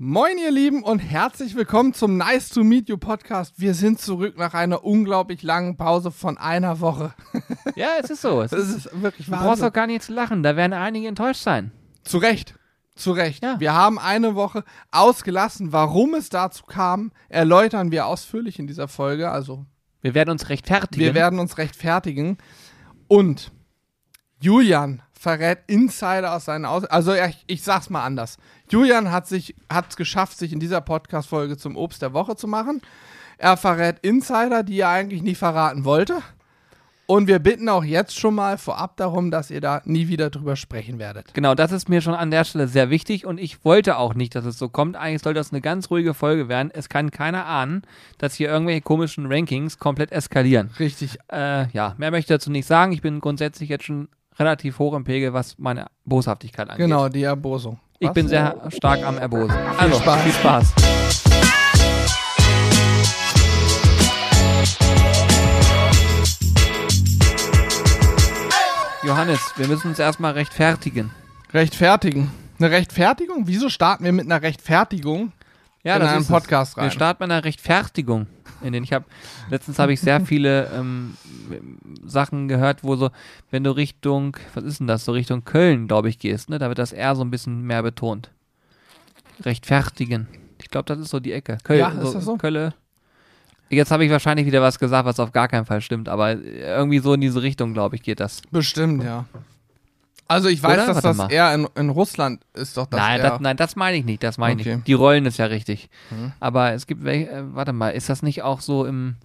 Moin, ihr Lieben, und herzlich willkommen zum Nice to Meet You Podcast. Wir sind zurück nach einer unglaublich langen Pause von einer Woche. Ja, es ist so. Es Das ist, ist wirklich du brauchst auch gar nicht zu lachen. Da werden einige enttäuscht sein. Zu Recht. Zu Recht. Ja. Wir haben eine Woche ausgelassen. Warum es dazu kam, erläutern wir ausführlich in dieser Folge. Also, Wir werden uns rechtfertigen. wir werden uns rechtfertigen. Und Julian verrät Insider aus seinen Aus... Also, ich, ich sag's mal anders. Julian hat sich hat's geschafft, sich in dieser Podcast-Folge zum Obst der Woche zu machen. Er verrät Insider, die er eigentlich nie verraten wollte. Und wir bitten auch jetzt schon mal vorab darum, dass ihr da nie wieder drüber sprechen werdet. Genau, das ist mir schon an der Stelle sehr wichtig und ich wollte auch nicht, dass es so kommt. Eigentlich soll das eine ganz ruhige Folge werden. Es kann keiner ahnen, dass hier irgendwelche komischen Rankings komplett eskalieren. Richtig. Äh, ja, mehr möchte ich dazu nicht sagen. Ich bin grundsätzlich jetzt schon relativ hoch im Pegel, was meine Boshaftigkeit angeht. Genau, die Erbosung. Ich bin sehr stark am Erbosen. Also, Spaß. viel Spaß. Johannes, wir müssen uns erstmal rechtfertigen. Rechtfertigen. Eine Rechtfertigung? Wieso starten wir mit einer Rechtfertigung Ja, in das einen ist es. Podcast rein? Wir starten mit einer Rechtfertigung. In den ich habe letztens habe ich sehr viele ähm, Sachen gehört, wo so, wenn du Richtung, was ist denn das, so Richtung Köln, glaube ich, gehst, ne, da wird das R so ein bisschen mehr betont. Rechtfertigen. Ich glaube, das ist so die Ecke. Köln, Ja, ist das so? Kölle. Jetzt habe ich wahrscheinlich wieder was gesagt, was auf gar keinen Fall stimmt, aber irgendwie so in diese Richtung, glaube ich, geht das. Bestimmt, ja. Also ich weiß, Oder? dass Warte das mal. eher in, in Russland ist doch das nein, eher. das, nein, das meine ich nicht, das meine ich Okay. nicht. Die rollen es ja richtig. Mhm. Aber es gibt welche, äh, warte mal, ist das nicht auch so im.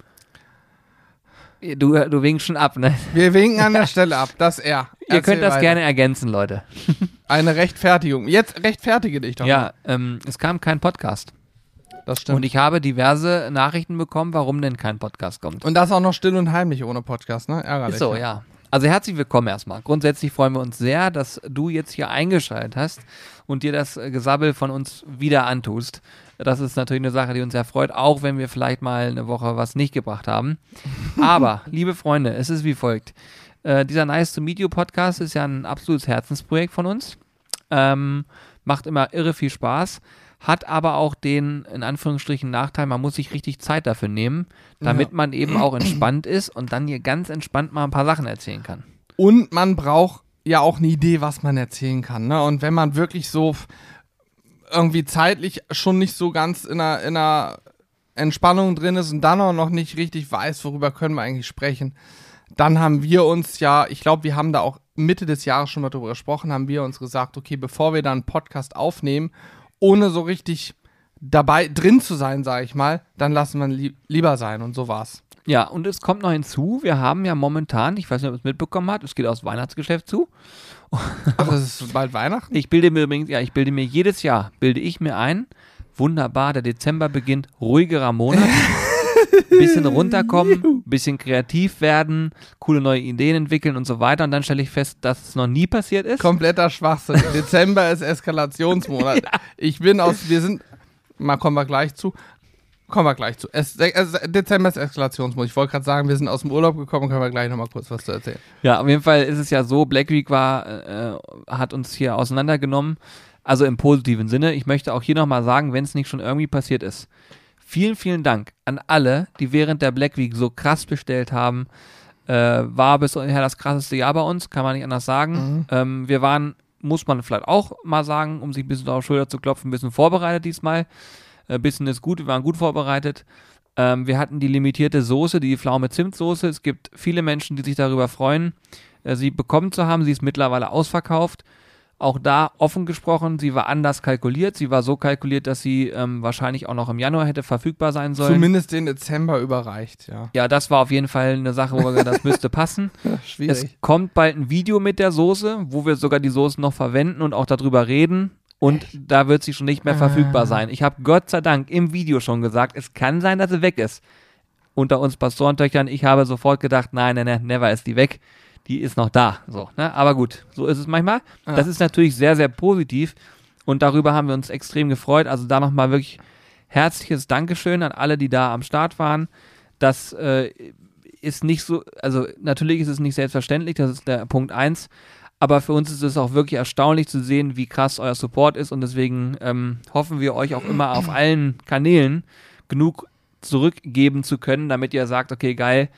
Du, du winkst schon ab, ne? Wir winken an der Stelle ab, das er. Ihr könnt das gerne ergänzen, Leute. Eine Rechtfertigung. Jetzt rechtfertige dich doch. mal. Ja, ähm, es kam kein Podcast. das stimmt. Und ich habe diverse Nachrichten bekommen, warum denn kein Podcast kommt. Und das auch noch still und heimlich ohne Podcast, ne? Ärgerlich. Ist so, ja. Also herzlich willkommen erstmal. Grundsätzlich freuen wir uns sehr, dass du jetzt hier eingeschaltet hast und dir das äh, Gesabbel von uns wieder antust. Das ist natürlich eine Sache, die uns sehr freut, auch wenn wir vielleicht mal eine Woche was nicht gebracht haben. Aber, liebe Freunde, es ist wie folgt. Äh, dieser Nice to Meet You Podcast ist ja ein absolutes Herzensprojekt von uns. Ähm, macht immer irre viel Spaß. Hat aber auch den, in Anführungsstrichen, Nachteil, man muss sich richtig Zeit dafür nehmen, damit Ja. man eben auch entspannt ist und dann hier ganz entspannt mal ein paar Sachen erzählen kann. Und man braucht ja auch eine Idee, was man erzählen kann. Ne? Und wenn man wirklich so irgendwie zeitlich schon nicht so ganz in einer, in einer Entspannung drin ist und dann auch noch nicht richtig weiß, worüber können wir eigentlich sprechen, dann haben wir uns ja, ich glaube, wir haben da auch Mitte des Jahres schon mal drüber gesprochen, haben wir uns gesagt, okay, bevor wir dann einen Podcast aufnehmen, ohne so richtig dabei drin zu sein, sage ich mal, dann lassen wir li lieber sein und so war's. Ja, und es kommt noch hinzu, wir haben ja momentan, ich weiß nicht, ob ihr es mitbekommen habt, es geht aus Weihnachtsgeschäft zu. Ach, es ist bald Weihnachten? Ich bilde mir übrigens, ja, ich bilde mir jedes Jahr, bilde ich mir ein, wunderbar, der Dezember beginnt, ruhigerer Monat, bisschen runterkommen, bisschen kreativ werden, coole neue Ideen entwickeln und so weiter. Und dann stelle ich fest, dass es noch nie passiert ist. Kompletter Schwachsinn. Dezember ist Eskalationsmonat. Ich bin aus, wir sind, mal kommen wir gleich zu. Kommen wir gleich zu. Es, es, Dezember ist Eskalationsmonat. Ich wollte gerade sagen, wir sind aus dem Urlaub gekommen, können wir gleich nochmal kurz was zu erzählen. Ja, auf jeden Fall ist es ja so, Black Week war, äh, hat uns hier auseinandergenommen. Also im positiven Sinne. Ich möchte auch hier nochmal sagen, wenn es nicht schon irgendwie passiert ist. Vielen, vielen Dank an alle, die während der Black Week so krass bestellt haben. Äh, war bisher das krasseste Jahr bei uns, kann man nicht anders sagen. Ähm, wir waren, muss man vielleicht auch mal sagen, um sich ein bisschen auf die Schulter zu klopfen, ein bisschen vorbereitet diesmal. Ein bisschen ist gut, wir waren gut vorbereitet. Ähm, wir hatten die limitierte Soße, die Pflaume Zimtsoße. Es gibt viele Menschen, die sich darüber freuen, äh, sie bekommen zu haben. Sie ist mittlerweile ausverkauft. Auch da offen gesprochen, sie war anders kalkuliert. Sie war so kalkuliert, dass sie ähm, wahrscheinlich auch noch im Januar hätte verfügbar sein sollen. Zumindest den Dezember überreicht, ja. ja, das war auf jeden Fall eine Sache, wo wir gesagt das müsste passen. Es Schwierig. kommt bald ein Video mit der Soße, wo wir sogar die Soße noch verwenden und auch darüber reden. Und da wird sie schon nicht mehr verfügbar sein. Ich habe Gott sei Dank im Video schon gesagt, es kann sein, dass sie weg ist. Unter uns Pastorentöchtern, ich habe sofort gedacht, nein, nein, nein, never ist die weg. Die ist noch da. So, ne? Aber gut, so ist es manchmal. Ja. Das ist natürlich sehr, sehr positiv. Und darüber haben wir uns extrem gefreut. Also da nochmal wirklich herzliches Dankeschön an alle, die da am Start waren. Das äh, ist nicht so, also natürlich ist es nicht selbstverständlich, das ist der Punkt eins. Aber für uns ist es auch wirklich erstaunlich zu sehen, wie krass euer Support ist und deswegen ähm, hoffen wir euch auch immer auf allen Kanälen genug zurückgeben zu können, damit ihr sagt, okay, geil,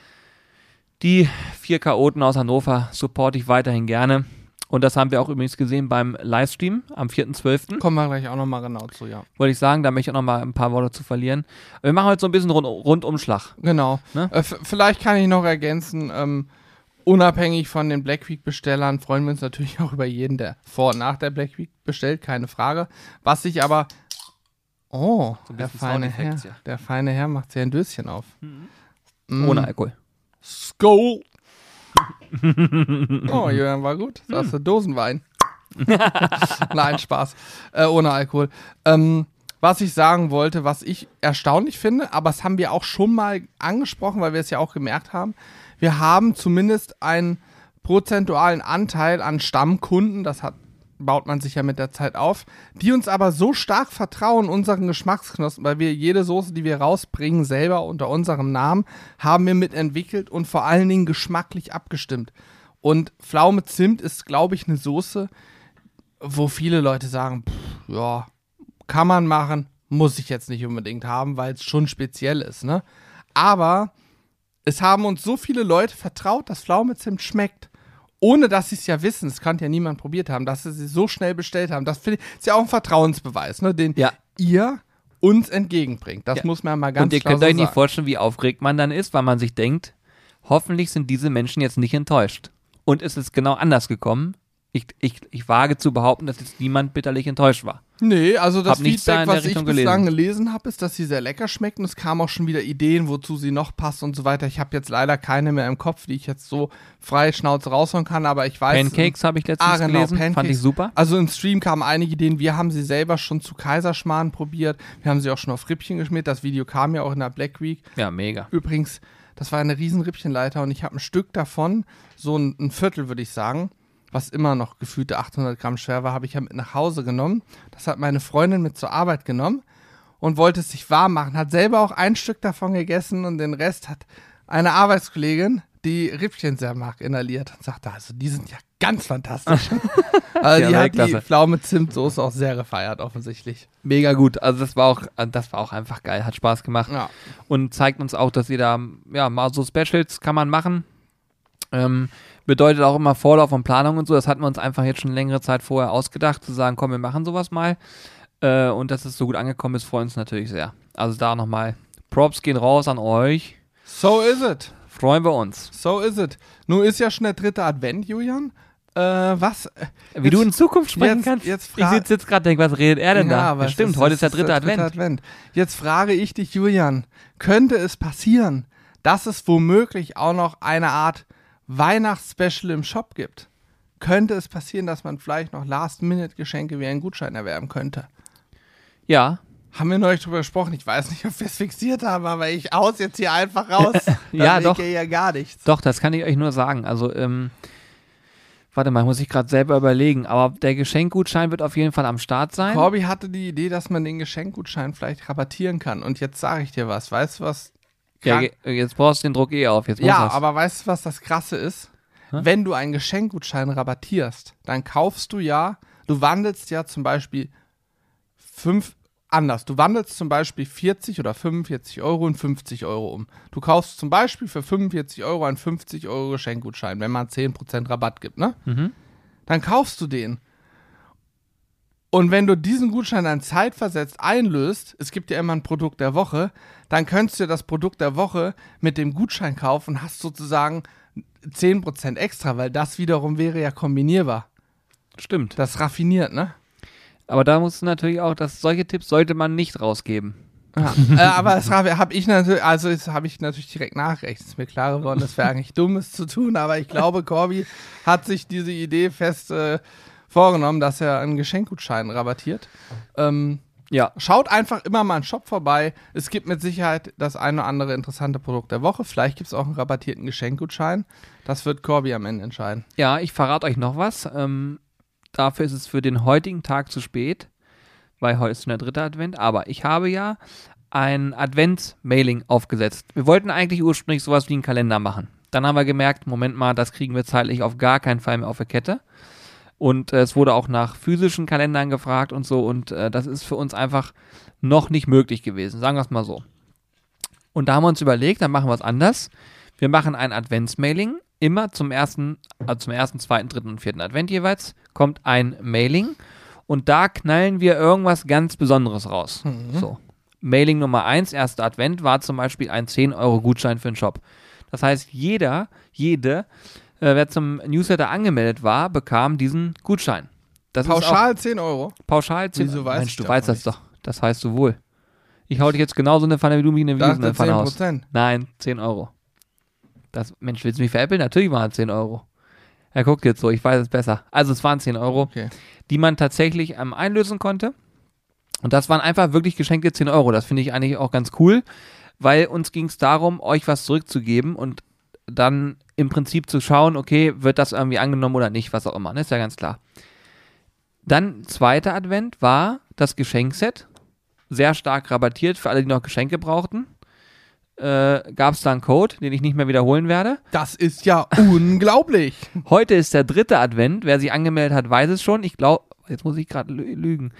die vier Chaoten aus Hannover supporte ich weiterhin gerne. Und das haben wir auch übrigens gesehen beim Livestream am 4.12. Kommen wir gleich auch nochmal genau zu, ja. Wollte ich sagen, da möchte ich auch nochmal ein paar Worte zu verlieren. Wir machen heute so ein bisschen Rund Rundumschlag. Genau. Ne? Äh, vielleicht kann ich noch ergänzen, ähm, unabhängig von den Black Week-Bestellern freuen wir uns natürlich auch über jeden, der vor und nach der Black Week bestellt, keine Frage. Was sich aber. Oh, So der feine Herr. Ja. Der feine Herr macht sich ein Döschen auf. Mm. Ohne Alkohol. Skull. oh, Jürgen, war gut. Das ist Dosenwein. Nein, Spaß. Äh, ohne Alkohol. Ähm, was ich sagen wollte, was ich erstaunlich finde, aber das haben wir auch schon mal angesprochen, weil wir es ja auch gemerkt haben. Wir haben zumindest einen prozentualen Anteil an Stammkunden, das hat, baut man sich ja mit der Zeit auf, die uns aber so stark vertrauen, unseren Geschmacksknospen, weil wir jede Soße, die wir rausbringen, selber unter unserem Namen, haben wir mitentwickelt und vor allen Dingen geschmacklich abgestimmt. Und Pflaume Zimt ist, glaube ich, eine Soße, wo viele Leute sagen, pff, ja, kann man machen, muss ich jetzt nicht unbedingt haben, weil es schon speziell ist, ne? Aber es haben uns so viele Leute vertraut, dass Pflaumezimt schmeckt. Ohne dass sie es ja wissen, es kann ja niemand probiert haben, dass sie sie so schnell bestellt haben. Das ich, ist ja auch ein Vertrauensbeweis, ne, den Ja. ihr uns entgegenbringt. Das Ja. muss man mal ganz Und ihr könnt so euch nicht sagen. vorstellen, wie aufgeregt man dann ist, weil man sich denkt, hoffentlich sind diese Menschen jetzt nicht enttäuscht. Und es ist genau anders gekommen. Ich, ich, ich wage zu behaupten, dass jetzt niemand bitterlich enttäuscht war. Nee, also das Hab da Feedback, der was ich bislang gelesen habe, ist, dass sie sehr lecker schmeckt und es kamen auch schon wieder Ideen, wozu sie noch passt und so weiter. Ich habe jetzt leider keine mehr im Kopf, die ich jetzt so frei Schnauze raushauen kann, aber ich weiß. Pancakes habe ich letztens Ah, genau, gelesen, fand Pancakes. ich super. Also im Stream kamen einige Ideen. Wir haben sie selber schon zu Kaiserschmarrn probiert. Wir haben sie auch schon auf Rippchen geschmiert. Das Video kam ja auch in der Black Week. Ja, mega. Übrigens, das war eine riesen Rippchenleiter und ich habe ein Stück davon, so ein, ein Viertel würde ich sagen, was immer noch gefühlte 800 Gramm schwer war, habe ich ja mit nach Hause genommen. Das hat meine Freundin mit zur Arbeit genommen und wollte es sich warm machen. Hat selber auch ein Stück davon gegessen und den Rest hat eine Arbeitskollegin, die Rippchen sehr mag, inhaliert und sagte, also die sind ja ganz fantastisch. also Ja, die hat die Weltklasse. Pflaume-Zimt-Soße auch sehr gefeiert, offensichtlich. Mega gut. Also das war auch, das war auch einfach geil, hat Spaß gemacht. Ja. und zeigt uns auch, dass ihr da, ja, mal so Specials kann man machen. Ähm, bedeutet auch immer Vorlauf und Planung und so. Das hatten wir uns einfach jetzt schon längere Zeit vorher ausgedacht, zu sagen, komm, wir machen sowas mal. Äh, und dass es so gut angekommen ist, freut uns natürlich sehr. Also da nochmal Props gehen raus an euch. So is it. Freuen wir uns. So is it. Nun ist ja schon der dritte Advent, Julian. Äh, was? Wie du in Zukunft sprechen jetzt- kannst. jetzt ich sitze jetzt gerade und denke, was redet er denn da? aber Ja, stimmt, heute ist der es dritte Advent. Jetzt frage ich dich, Julian, könnte es passieren, dass es womöglich auch noch eine Art Weihnachtsspecial im Shop gibt? Könnte es passieren, dass man vielleicht noch Last-Minute-Geschenke wie einen Gutschein erwerben könnte? Ja, Haben wir neulich drüber gesprochen? Ich weiß nicht, ob wir es fixiert haben, aber ich aus jetzt hier einfach raus. Ja, doch. liegt ja gar nichts. Doch, das kann ich euch nur sagen. Also, ähm, warte mal, muss ich gerade selber überlegen. Aber der Geschenkgutschein wird auf jeden Fall am Start sein. Corby hatte die Idee, dass man den Geschenkgutschein vielleicht rabattieren kann. Und jetzt sage ich dir was. Weißt du, was Ja, jetzt brauchst du den Druck eh auf. Jetzt Ja, das. aber weißt du, was das Krasse ist? Hä? Wenn du einen Geschenkgutschein rabattierst, dann kaufst du ja, du wandelst ja zum Beispiel fünf, anders, du wandelst zum Beispiel 40 oder 45 Euro in 50 Euro um. Du kaufst zum Beispiel für 45 Euro einen 50 Euro Geschenkgutschein, wenn man 10% Rabatt gibt, ne? Mhm. Dann kaufst du den. Und wenn du diesen Gutschein dann zeitversetzt einlöst, es gibt ja immer ein Produkt der Woche, dann könntest du das Produkt der Woche mit dem Gutschein kaufen und hast sozusagen 10% extra, weil das wiederum wäre ja kombinierbar. Stimmt. Das raffiniert, ne? Aber da musst du natürlich auch, dass solche Tipps sollte man nicht rausgeben. Ja. äh, aber das habe ich natürlich, also habe ich natürlich direkt nachgerechnet. Ist mir klar geworden, das wäre eigentlich dummes zu tun, aber ich glaube, Corby hat sich diese Idee fest äh, vorgenommen, dass er einen Geschenkgutschein rabattiert. Ähm, Ja. Schaut einfach immer mal im Shop vorbei. Es gibt mit Sicherheit das eine oder andere interessante Produkt der Woche. Vielleicht gibt es auch einen rabattierten Geschenkgutschein. Das wird Corby am Ende entscheiden. Ja, ich verrate euch noch was. Ähm, dafür ist es für den heutigen Tag zu spät, weil heute ist der dritte Advent. Aber ich habe ja ein Advents-Mailing aufgesetzt. Wir wollten eigentlich ursprünglich sowas wie einen Kalender machen. Dann haben wir gemerkt, Moment mal, das kriegen wir zeitlich auf gar keinen Fall mehr auf der Kette. Und äh, es wurde auch nach physischen Kalendern gefragt und so. Und äh, das ist für uns einfach noch nicht möglich gewesen, sagen wir es mal so. Und da haben wir uns überlegt, dann machen wir es anders. Wir machen ein Adventsmailing. Immer zum ersten, also zum ersten, zweiten, dritten und vierten Advent jeweils kommt ein Mailing. Und da knallen wir irgendwas ganz Besonderes raus. So. Mailing Nummer 1, erster Advent, war zum Beispiel ein 10-Euro-Gutschein für den Shop. Das heißt, jeder, jede, äh, wer zum Newsletter angemeldet war, bekam diesen Gutschein. Das ist auch Pauschal 10 Euro. pauschal 10 Wieso weiß Mensch, du weißt das doch. Das weißt du wohl. Ich hau dich jetzt genauso in eine Pfanne, wie du mich in eine Wiesen in ist der Pfanne. 10%. Nein, 10 Euro. Das, Mensch, willst du mich veräppeln? Natürlich waren es 10 Euro. Er guckt jetzt so, ich weiß es besser. Also es waren 10 Euro, Okay. die man tatsächlich ähm, einlösen konnte. Und das waren einfach wirklich geschenkte 10 Euro. Das finde ich eigentlich auch ganz cool, weil uns ging es darum, euch was zurückzugeben und dann im Prinzip zu schauen, okay, wird das irgendwie angenommen oder nicht, was auch immer. Ne? Ist ja ganz klar. Dann zweiter Advent war das Geschenkset. Sehr stark rabattiert für alle, die noch Geschenke brauchten. Äh, Gab es da einen Code, den ich nicht mehr wiederholen werde. Das ist ja unglaublich. Heute ist der dritte Advent. Wer sich angemeldet hat, weiß es schon. Ich glaube, jetzt muss ich gerade lü- lügen.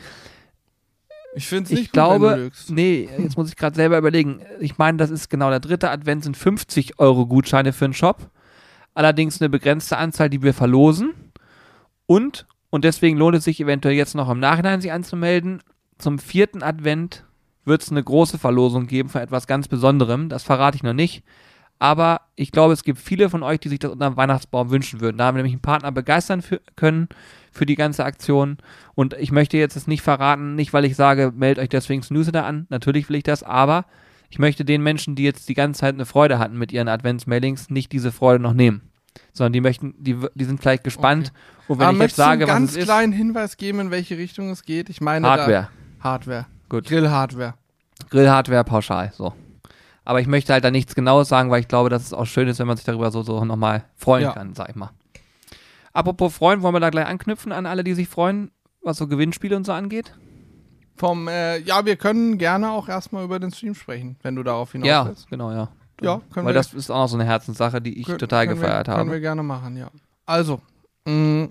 Ich finde es nicht Ich gut, glaube, nee, jetzt muss ich gerade selber überlegen. Ich meine, das ist genau der dritte Advent, sind 50 Euro Gutscheine für den Shop. Allerdings eine begrenzte Anzahl, die wir verlosen. Und, und deswegen lohnt es sich eventuell jetzt noch im Nachhinein sich anzumelden. Zum vierten Advent wird es eine große Verlosung geben von etwas ganz Besonderem. Das verrate ich noch nicht. Aber ich glaube, es gibt viele von euch, die sich das unter dem Weihnachtsbaum wünschen würden. Da haben wir nämlich einen Partner begeistern für, können für die ganze Aktion. Und ich möchte jetzt es nicht verraten, nicht weil ich sage, meldet euch deswegen Newsletter an. Natürlich will ich das, aber ich möchte den Menschen, die jetzt die ganze Zeit eine Freude hatten mit ihren Adventsmailings, nicht diese Freude noch nehmen. Sondern die möchten, die, die sind vielleicht gespannt. Und wenn Aber ich jetzt sage, einen was ganz es ist, kleinen Hinweis geben, in welche Richtung es geht? Ich meine, Hardware. Da, Hardware. Gut. Grill-Hardware. Grillhardware pauschal, so. Aber ich möchte halt da nichts Genaues sagen, weil ich glaube, dass es auch schön ist, wenn man sich darüber so, so nochmal freuen Ja. kann, sag ich mal. Apropos freuen, wollen wir da gleich anknüpfen an alle, die sich freuen, was so Gewinnspiele und so angeht? Vom, äh, ja, wir können gerne auch erstmal über den Stream sprechen, wenn du darauf hinaus Ja, willst. genau, ja. Ja, können Weil wir, das ist auch noch so eine Herzenssache, die ich können- total können gefeiert wir, habe. Können wir gerne machen, ja. Also, mh,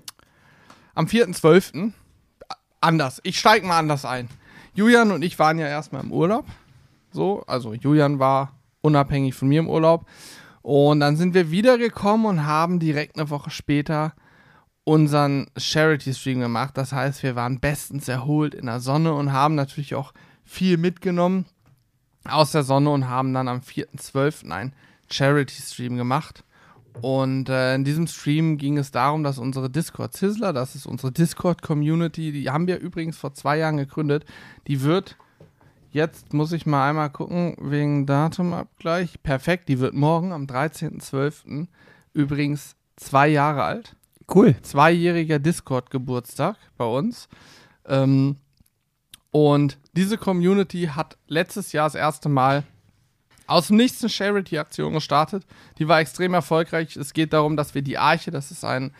am 4.12. anders. Ich steige mal anders ein. Julian und ich waren ja erstmal im Urlaub. So, also Julian war unabhängig von mir im Urlaub. Und dann sind wir wiedergekommen und haben direkt eine Woche später unseren Charity-Stream gemacht. Das heißt, wir waren bestens erholt in der Sonne und haben natürlich auch viel mitgenommen aus der Sonne und haben dann am 4.12. einen Charity-Stream gemacht. Und äh, in diesem Stream ging es darum, dass unsere Discord Sizzler, das ist unsere Discord-Community, die haben wir übrigens vor zwei Jahren gegründet, die wird jetzt, muss ich mal einmal gucken, wegen Datumabgleich, perfekt, die wird morgen am 13.12. übrigens zwei Jahre alt Cool. zweijähriger Discord-Geburtstag bei uns. Ähm, und diese Community hat letztes Jahr das erste Mal aus dem Nichts eine Charity-Aktion gestartet. Die war extrem erfolgreich. Es geht darum, dass wir die Arche, das ist ein,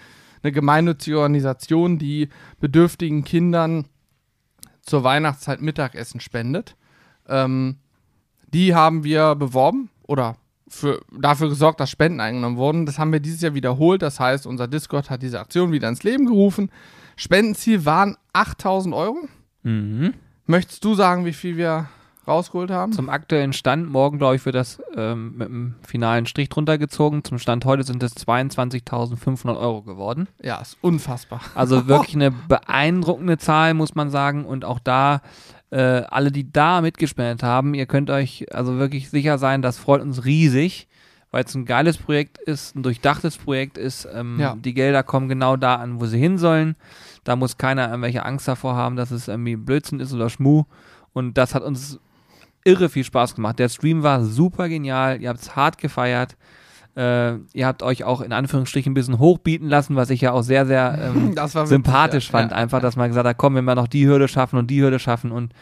eine gemeinnützige Organisation, die bedürftigen Kindern zur Weihnachtszeit Mittagessen spendet. Ähm, die haben wir beworben oder für, dafür gesorgt, dass Spenden eingenommen wurden. Das haben wir dieses Jahr wiederholt. Das heißt, unser Discord hat diese Aktion wieder ins Leben gerufen. Spendenziel waren 8000 Euro. Mhm. Möchtest du sagen, wie viel wir rausgeholt haben? Zum aktuellen Stand, morgen glaube ich, wird das ähm, mit einem finalen Strich drunter gezogen. Zum Stand heute sind es 22.500 Euro geworden. ja, ist unfassbar. Also wirklich eine beeindruckende Zahl, muss man sagen. Und auch da, äh, alle, die da mitgespendet haben, ihr könnt euch also wirklich sicher sein, das freut uns riesig, weil es ein geiles Projekt ist, ein durchdachtes Projekt ist. Ähm, Ja. Die Gelder kommen genau da an, wo sie hin sollen. Da muss keiner irgendwelche Angst davor haben, dass es irgendwie Blödsinn ist oder Schmuh. Und das hat uns irre viel Spaß gemacht. Der Stream war super genial. Ihr habt es hart gefeiert. Äh, ihr habt euch auch in Anführungsstrichen ein bisschen hochbieten lassen, was ich ja auch sehr, sehr ähm, sympathisch ja. fand. Ja. Einfach, dass man gesagt hat, komm, wenn wir noch die Hürde schaffen und die Hürde schaffen. Und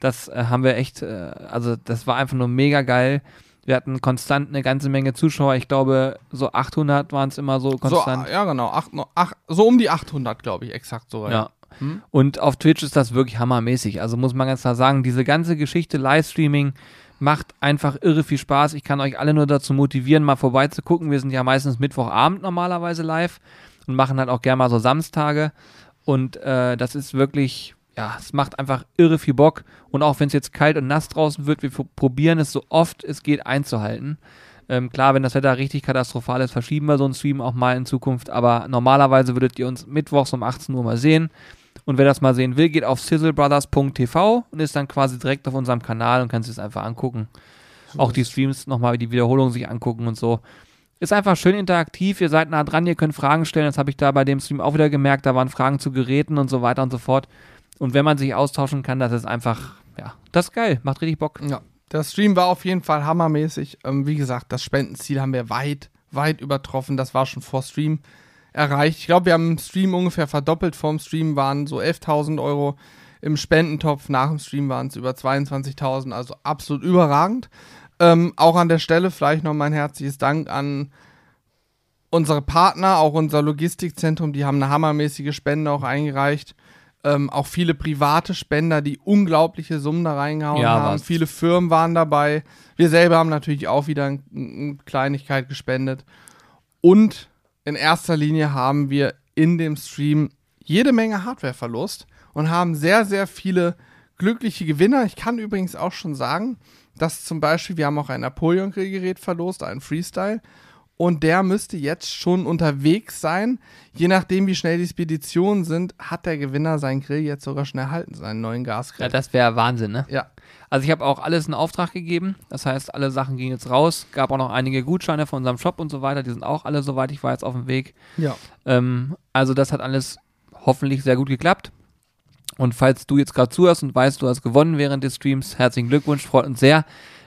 das äh, haben wir echt, äh, also das war einfach nur mega geil. Wir hatten konstant eine ganze Menge Zuschauer. Ich glaube, so 800 waren es immer so So, konstant. ja, genau. Acht, acht, so um die 800, glaube ich, exakt so. ja. Hm? Und auf Twitch ist das wirklich hammermäßig. Also muss man ganz klar sagen, diese ganze Geschichte Livestreaming macht einfach irre viel Spaß. Ich kann euch alle nur dazu motivieren, mal vorbeizugucken. Wir sind ja meistens Mittwochabend normalerweise live. und machen halt auch gerne mal so Samstage. Und äh, das ist wirklich, ja, es macht einfach irre viel Bock. Und auch wenn es jetzt kalt und nass draußen wird, wir probieren es so oft es geht einzuhalten. Ähm, klar, wenn das Wetter richtig katastrophal ist, verschieben wir so einen Stream auch mal in Zukunft. Aber normalerweise würdet ihr uns mittwochs um 18 Uhr mal sehen. Und wer das mal sehen will, geht auf sizzlebrothers.tv und ist dann quasi direkt auf unserem Kanal und kann sich das einfach angucken. So auch die Streams nochmal, die Wiederholung sich angucken und so. Ist einfach schön interaktiv, ihr seid nah dran, ihr könnt Fragen stellen. Das habe ich da bei dem Stream auch wieder gemerkt. Da waren Fragen zu Geräten und so weiter und so fort. Und wenn man sich austauschen kann, das ist einfach, ja, das ist geil, macht richtig Bock. Ja, der Stream war auf jeden Fall hammermäßig. Ähm, wie gesagt, das Spendenziel haben wir weit, weit übertroffen. Das war schon vor Stream erreicht. Ich glaube, wir haben im Stream ungefähr verdoppelt. Vorm Stream waren so 11.000 Euro im Spendentopf. Nach dem Stream waren es über 22.000. Also absolut überragend. Ähm, auch an der Stelle vielleicht noch mein herzliches Dank an unsere Partner, auch unser Logistikzentrum. Die haben eine hammermäßige Spende auch eingereicht ähm, auch viele private Spender, die unglaubliche Summen da reingehauen ja, haben. Was? Viele Firmen waren dabei. Wir selber haben natürlich auch wieder eine Kleinigkeit gespendet. Und in erster Linie haben wir in dem Stream jede Menge Hardwareverlust und haben sehr, sehr viele glückliche Gewinner. Ich kann übrigens auch schon sagen, dass zum Beispiel, wir haben auch ein Napoleon-Grillgerät verlost, ein Freestyle und der müsste jetzt schon unterwegs sein. Je nachdem, wie schnell die Speditionen sind, hat der Gewinner seinen Grill jetzt sogar schon erhalten, seinen neuen Gasgrill. Ja, das wäre Wahnsinn, ne? Ja. Also ich habe auch alles in Auftrag gegeben. Das heißt, alle Sachen gingen jetzt raus. Gab auch noch einige Gutscheine von unserem Shop und so weiter. Die sind auch alle, soweit ich weiß, auf dem Weg. Ja. Ähm, also das hat alles hoffentlich sehr gut geklappt. Und falls du jetzt gerade zuhörst und weißt, du hast gewonnen während des Streams, herzlichen Glückwunsch, freut uns sehr.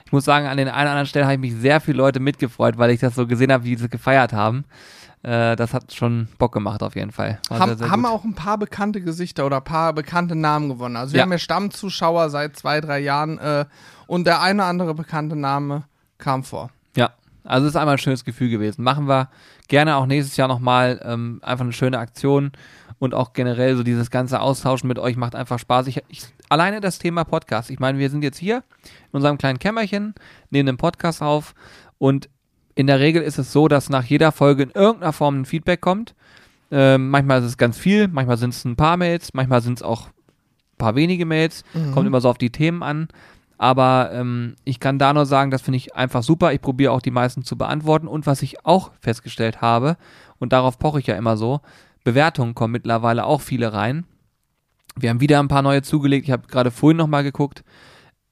Ich muss sagen, an den einen oder anderen Stellen habe ich mich sehr viele Leute mitgefreut, weil ich das so gesehen habe, wie sie gefeiert haben. Äh, das hat schon Bock gemacht auf jeden Fall. Haben, sehr, sehr haben auch ein paar bekannte Gesichter oder ein paar bekannte Namen gewonnen. Also wir ja. haben ja Stammzuschauer seit zwei, drei Jahren äh, und der eine oder andere bekannte Name kam vor. Ja, also es ist einmal ein schönes Gefühl gewesen. Machen wir gerne auch nächstes Jahr nochmal ähm, einfach eine schöne Aktion und auch generell so dieses ganze Austauschen mit euch macht einfach Spaß. Ich, ich, alleine das Thema Podcast. Ich meine, wir sind jetzt hier in unserem kleinen Kämmerchen, nehmen den Podcast auf und in der Regel ist es so, dass nach jeder Folge in irgendeiner Form ein Feedback kommt. Ähm, manchmal ist es ganz viel, manchmal sind es ein paar Mails, manchmal sind es auch ein paar wenige Mails. Mhm. Kommt immer so auf die Themen an. Aber ähm, ich kann da nur sagen, das finde ich einfach super. Ich probiere auch die meisten zu beantworten. Und was ich auch festgestellt habe, und darauf poche ich ja immer so, Bewertungen kommen mittlerweile auch viele rein. Wir haben wieder ein paar neue zugelegt. Ich habe gerade vorhin nochmal geguckt.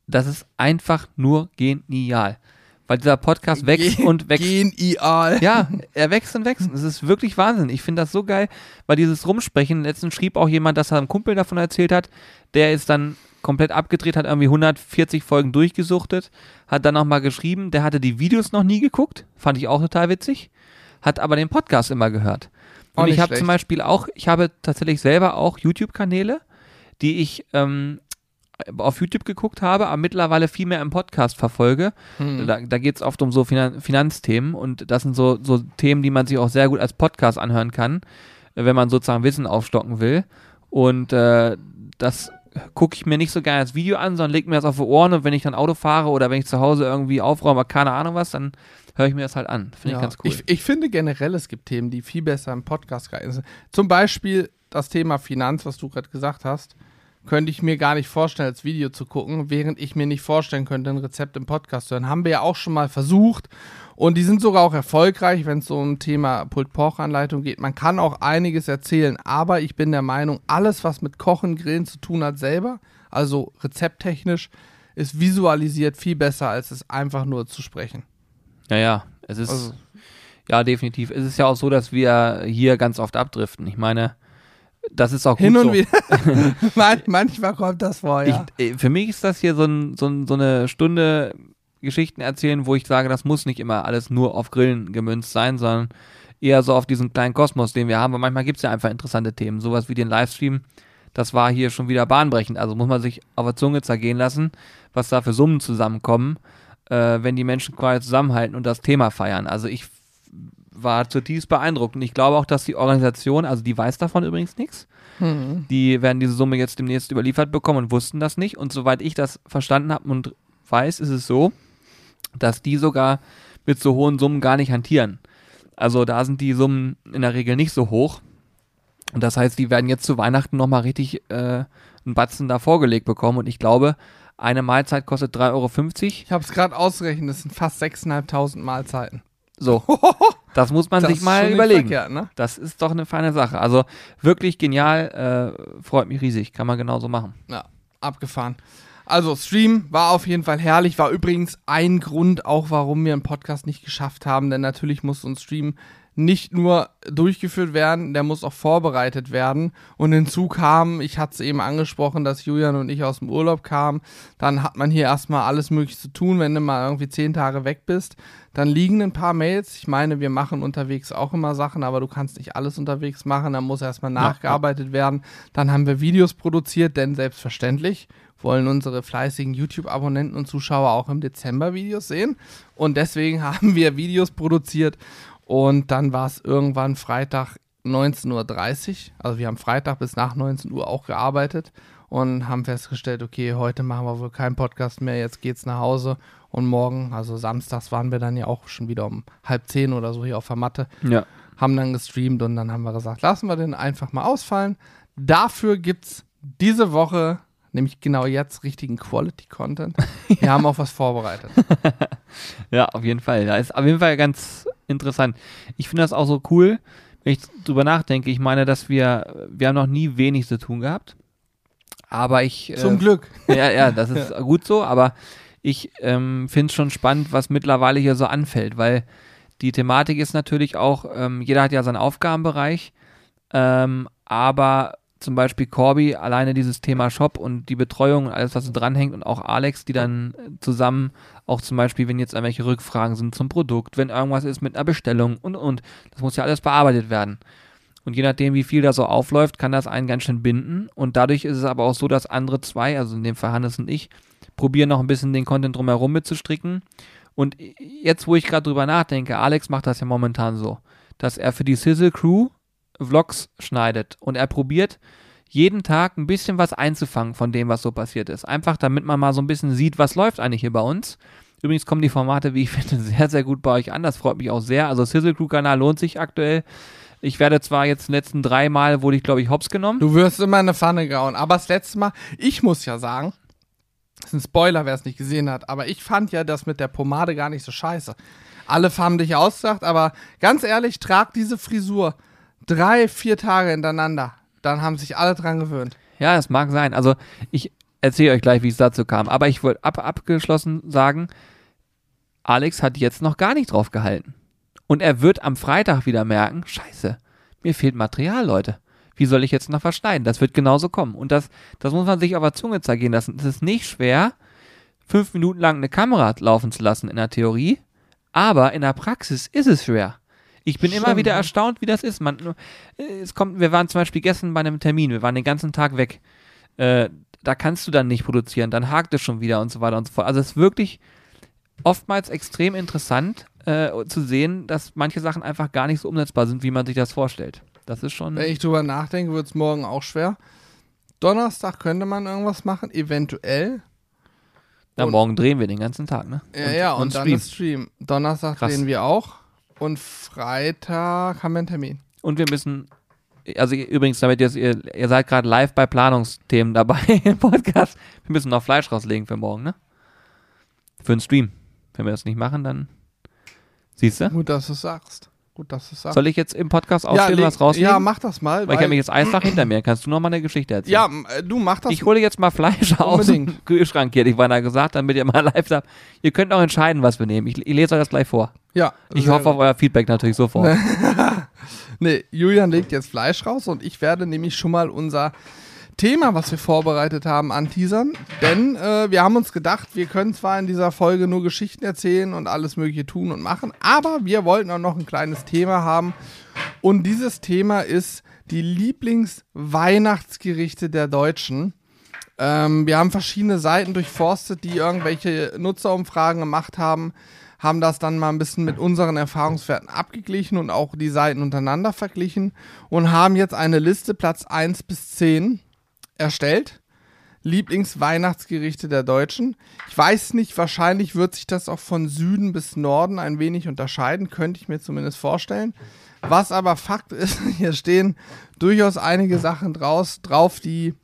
Das ist einfach nur genial. Weil dieser Podcast wächst Gen und wächst. Genial. Ja, er wächst und wächst. Es ist wirklich Wahnsinn. Ich finde das so geil, weil dieses Rumsprechen, letztens schrieb auch jemand, dass er einem Kumpel davon erzählt hat, der ist dann komplett abgedreht, hat irgendwie 140 Folgen durchgesuchtet, hat dann nochmal geschrieben, der hatte die Videos noch nie geguckt, fand ich auch total witzig, hat aber den Podcast immer gehört. Und ich habe zum Beispiel auch, ich habe tatsächlich selber auch YouTube-Kanäle, die ich ähm, auf YouTube geguckt habe, aber mittlerweile viel mehr im Podcast verfolge. Hm. Da, da geht es oft um so Finan Finanzthemen und das sind so, so Themen, die man sich auch sehr gut als Podcast anhören kann, wenn man sozusagen Wissen aufstocken will. Und äh, das gucke ich mir nicht so gerne als Video an, sondern lege mir das auf die Ohren und wenn ich dann Auto fahre oder wenn ich zu Hause irgendwie aufräume, keine Ahnung was, dann höre ich mir das halt an. Finde ja, ich ganz cool. Ich, ich, finde generell, es gibt Themen, die viel besser im Podcast geeignet sind. Zum Beispiel das Thema Finanz, was du gerade gesagt hast, könnte ich mir gar nicht vorstellen, als Video zu gucken, während ich mir nicht vorstellen könnte, ein Rezept im Podcast zu hören. Haben wir ja auch schon mal versucht. Und die sind sogar auch erfolgreich, wenn es so um Thema Pult-Porch-Anleitung geht. Man kann auch einiges erzählen, aber ich bin der Meinung, alles, was mit Kochen, Grillen zu tun hat, selber, also rezepttechnisch, ist visualisiert viel besser, als es einfach nur zu sprechen. Ja, ja, es ist, also, ja, definitiv. Es ist ja auch so, dass wir hier ganz oft abdriften. Ich meine, das ist auch gut Hin und so. wieder. manchmal kommt das vor, ja. Ich, äh, für mich ist das hier so, ein, so, ein, so eine Stunde Geschichten erzählen, wo ich sage, das muss nicht immer alles nur auf Grillen gemünzt sein, sondern eher so auf diesen kleinen Kosmos, den wir haben. Weil manchmal gibt es ja einfach interessante Themen. Sowas wie den Livestream, das war hier schon wieder bahnbrechend. Also muss man sich auf der Zunge zergehen lassen, was da für Summen zusammenkommen äh, wenn die Menschen quasi zusammenhalten und das Thema feiern. Also ich war zutiefst beeindruckt und ich glaube auch, dass die Organisation, also die weiß davon übrigens nichts. Hm. Die werden diese Summe jetzt demnächst überliefert bekommen und wussten das nicht. Und soweit ich das verstanden habe und weiß, ist es so, dass die sogar mit so hohen Summen gar nicht hantieren. Also da sind die Summen in der Regel nicht so hoch. Und das heißt, die werden jetzt zu Weihnachten nochmal richtig äh, einen Batzen da vorgelegt bekommen. Und ich glaube, eine Mahlzeit kostet 3,50 Euro. Ich habe es gerade ausgerechnet, das sind fast 6.500 Mahlzeiten. So, das muss man Das sich mal überlegen. verkehrt, ne? Das ist doch eine feine Sache. Also wirklich genial, äh, freut mich riesig. Kann man genauso machen. Ja, abgefahren. Also, Stream war auf jeden Fall herrlich. War übrigens ein Grund auch, warum wir einen Podcast nicht geschafft haben. Denn natürlich muss uns Stream nicht nur durchgeführt werden, der muss auch vorbereitet werden. Und hinzu kam, ich hatte es eben angesprochen, dass Julian und ich aus dem Urlaub kamen. Dann hat man hier erstmal alles Mögliche zu tun, wenn du mal irgendwie zehn Tage weg bist. Dann liegen ein paar Mails. Ich meine, wir machen unterwegs auch immer Sachen, aber du kannst nicht alles unterwegs machen. Dann muss erstmal nachgearbeitet werden. Dann haben wir Videos produziert, denn selbstverständlich wollen unsere fleißigen YouTube-Abonnenten und Zuschauer auch im Dezember Videos sehen. Und deswegen haben wir Videos produziert. Und dann war es irgendwann Freitag 19.30 Uhr. Also wir haben Freitag bis nach 19 Uhr auch gearbeitet und haben festgestellt, okay, heute machen wir wohl keinen Podcast mehr, jetzt geht's nach Hause. Und morgen, also samstags, waren wir dann ja auch schon wieder um halb zehn oder so hier auf der Matte Ja. haben dann gestreamt und dann haben wir gesagt, lassen wir den einfach mal ausfallen. Dafür gibt's diese Woche, nämlich genau jetzt, richtigen Quality-Content. Wir haben auch was vorbereitet. Ja, auf jeden Fall. Ja, ist auf jeden Fall ganz interessant. Ich finde das auch so cool, wenn ich drüber nachdenke. Ich meine, dass wir, wir haben noch nie wenig zu tun gehabt. Aber ich. äh, Zum Glück. Ja, ja, das ist gut so, aber ich ähm, finde es schon spannend, was mittlerweile hier so anfällt, weil die Thematik ist natürlich auch, ähm, jeder hat ja seinen Aufgabenbereich, ähm, aber zum Beispiel Corby, alleine dieses Thema Shop und die Betreuung und alles, was dranhängt und auch Alex, die dann äh, zusammen auch zum Beispiel, wenn jetzt irgendwelche Rückfragen sind zum Produkt, wenn irgendwas ist mit einer Bestellung und, und, das muss ja alles bearbeitet werden. Und je nachdem, wie viel da so aufläuft, kann das einen ganz schön binden. Und dadurch ist es aber auch so, dass andere zwei, also in dem Fall Hannes und ich, probieren noch ein bisschen den Content drumherum mitzustricken. Und jetzt, wo ich gerade drüber nachdenke, Alex macht das ja momentan so, dass er für die Sizzle Crew Vlogs schneidet und er probiert jeden Tag ein bisschen was einzufangen von dem, was so passiert ist. Einfach damit man mal so ein bisschen sieht, was läuft eigentlich hier bei uns. Übrigens kommen die Formate, wie ich finde, sehr, sehr gut bei euch an. Das freut mich auch sehr. Also Sizzle Crew Kanal lohnt sich aktuell. Ich werde zwar jetzt die letzten drei Mal, wurde ich glaube ich hops genommen. Du wirst immer in eine Pfanne gehauen. Aber das letzte Mal, ich muss ja sagen, das ist ein Spoiler, wer es nicht gesehen hat, aber ich fand ja das mit der Pomade gar nicht so scheiße. Alle haben dich ausgesagt, aber ganz ehrlich, trag diese Frisur drei, vier Tage hintereinander. Dann haben sich alle dran gewöhnt. Ja, das mag sein. Also ich erzähle euch gleich, wie es dazu kam. Aber ich wollte ab, abgeschlossen sagen, Alex hat jetzt noch gar nicht drauf gehalten. Und er wird am Freitag wieder merken, scheiße, mir fehlt Material, Leute. Wie soll ich jetzt noch was schneiden? Das wird genauso kommen. Und das, das muss man sich auf der Zunge zergehen lassen. Es ist nicht schwer, fünf Minuten lang eine Kamera laufen zu lassen in der Theorie, aber in der Praxis ist es schwer. Ich bin immer Schon, wieder ne? erstaunt, wie das ist. Man, äh, es kommt, wir waren zum Beispiel gestern bei einem Termin, wir waren den ganzen Tag weg. Äh, da kannst du dann nicht produzieren, dann hakt es schon wieder und so weiter und so fort. Also es ist wirklich oftmals extrem interessant äh, zu sehen, dass manche Sachen einfach gar nicht so umsetzbar sind, wie man sich das vorstellt. Das ist schon. Wenn ich drüber nachdenke, wird es morgen auch schwer. Donnerstag könnte man irgendwas machen, eventuell. Na, und- morgen drehen wir den ganzen Tag, ne? Ja, ja, und, dann streamen. ist Stream. Donnerstag Krass. drehen wir auch. Und Freitag haben wir einen Termin. Und wir müssen, also übrigens, damit ihr, ihr, ihr seid gerade live bei Planungsthemen dabei im Podcast. Wir müssen noch Fleisch rauslegen für morgen, ne? Für den Stream. Wenn wir das nicht machen, dann siehst du. Gut, dass du sagst. Gut, dass es. Soll ich jetzt im Podcast aufstehen und leg- was rauslegen? ja, mach das mal. weil ich habe mich jetzt Eisfach hinter mir. Kannst du noch mal eine Geschichte erzählen? ja, äh, du mach das. Ich hole jetzt mal Fleisch aus dem Unbedingt. Kühlschrank hier, ich beinahe gesagt, damit ihr mal live habt. Ihr könnt auch entscheiden, was wir nehmen. Ich, ich lese euch das gleich vor. ja, Ich hoffe auf euer Feedback natürlich sofort. Nee, Julian legt jetzt Fleisch raus und ich werde nämlich schon mal unser Thema, was wir vorbereitet haben, anteasern. Denn äh, wir haben uns gedacht, wir können zwar in dieser Folge nur Geschichten erzählen und alles Mögliche tun und machen, aber wir wollten auch noch ein kleines Thema haben. Und dieses Thema ist die Lieblingsweihnachtsgerichte der Deutschen. Ähm, wir haben verschiedene Seiten durchforstet, die irgendwelche Nutzerumfragen gemacht haben, haben das dann mal ein bisschen mit unseren Erfahrungswerten abgeglichen und auch die Seiten untereinander verglichen und haben jetzt eine Liste Platz 1 bis 10 erstellt. Lieblingsweihnachtsgerichte der Deutschen. Ich weiß nicht, wahrscheinlich wird sich das auch von Süden bis Norden ein wenig unterscheiden, könnte ich mir zumindest vorstellen. Was aber Fakt ist, hier stehen durchaus einige Sachen draus, drauf, die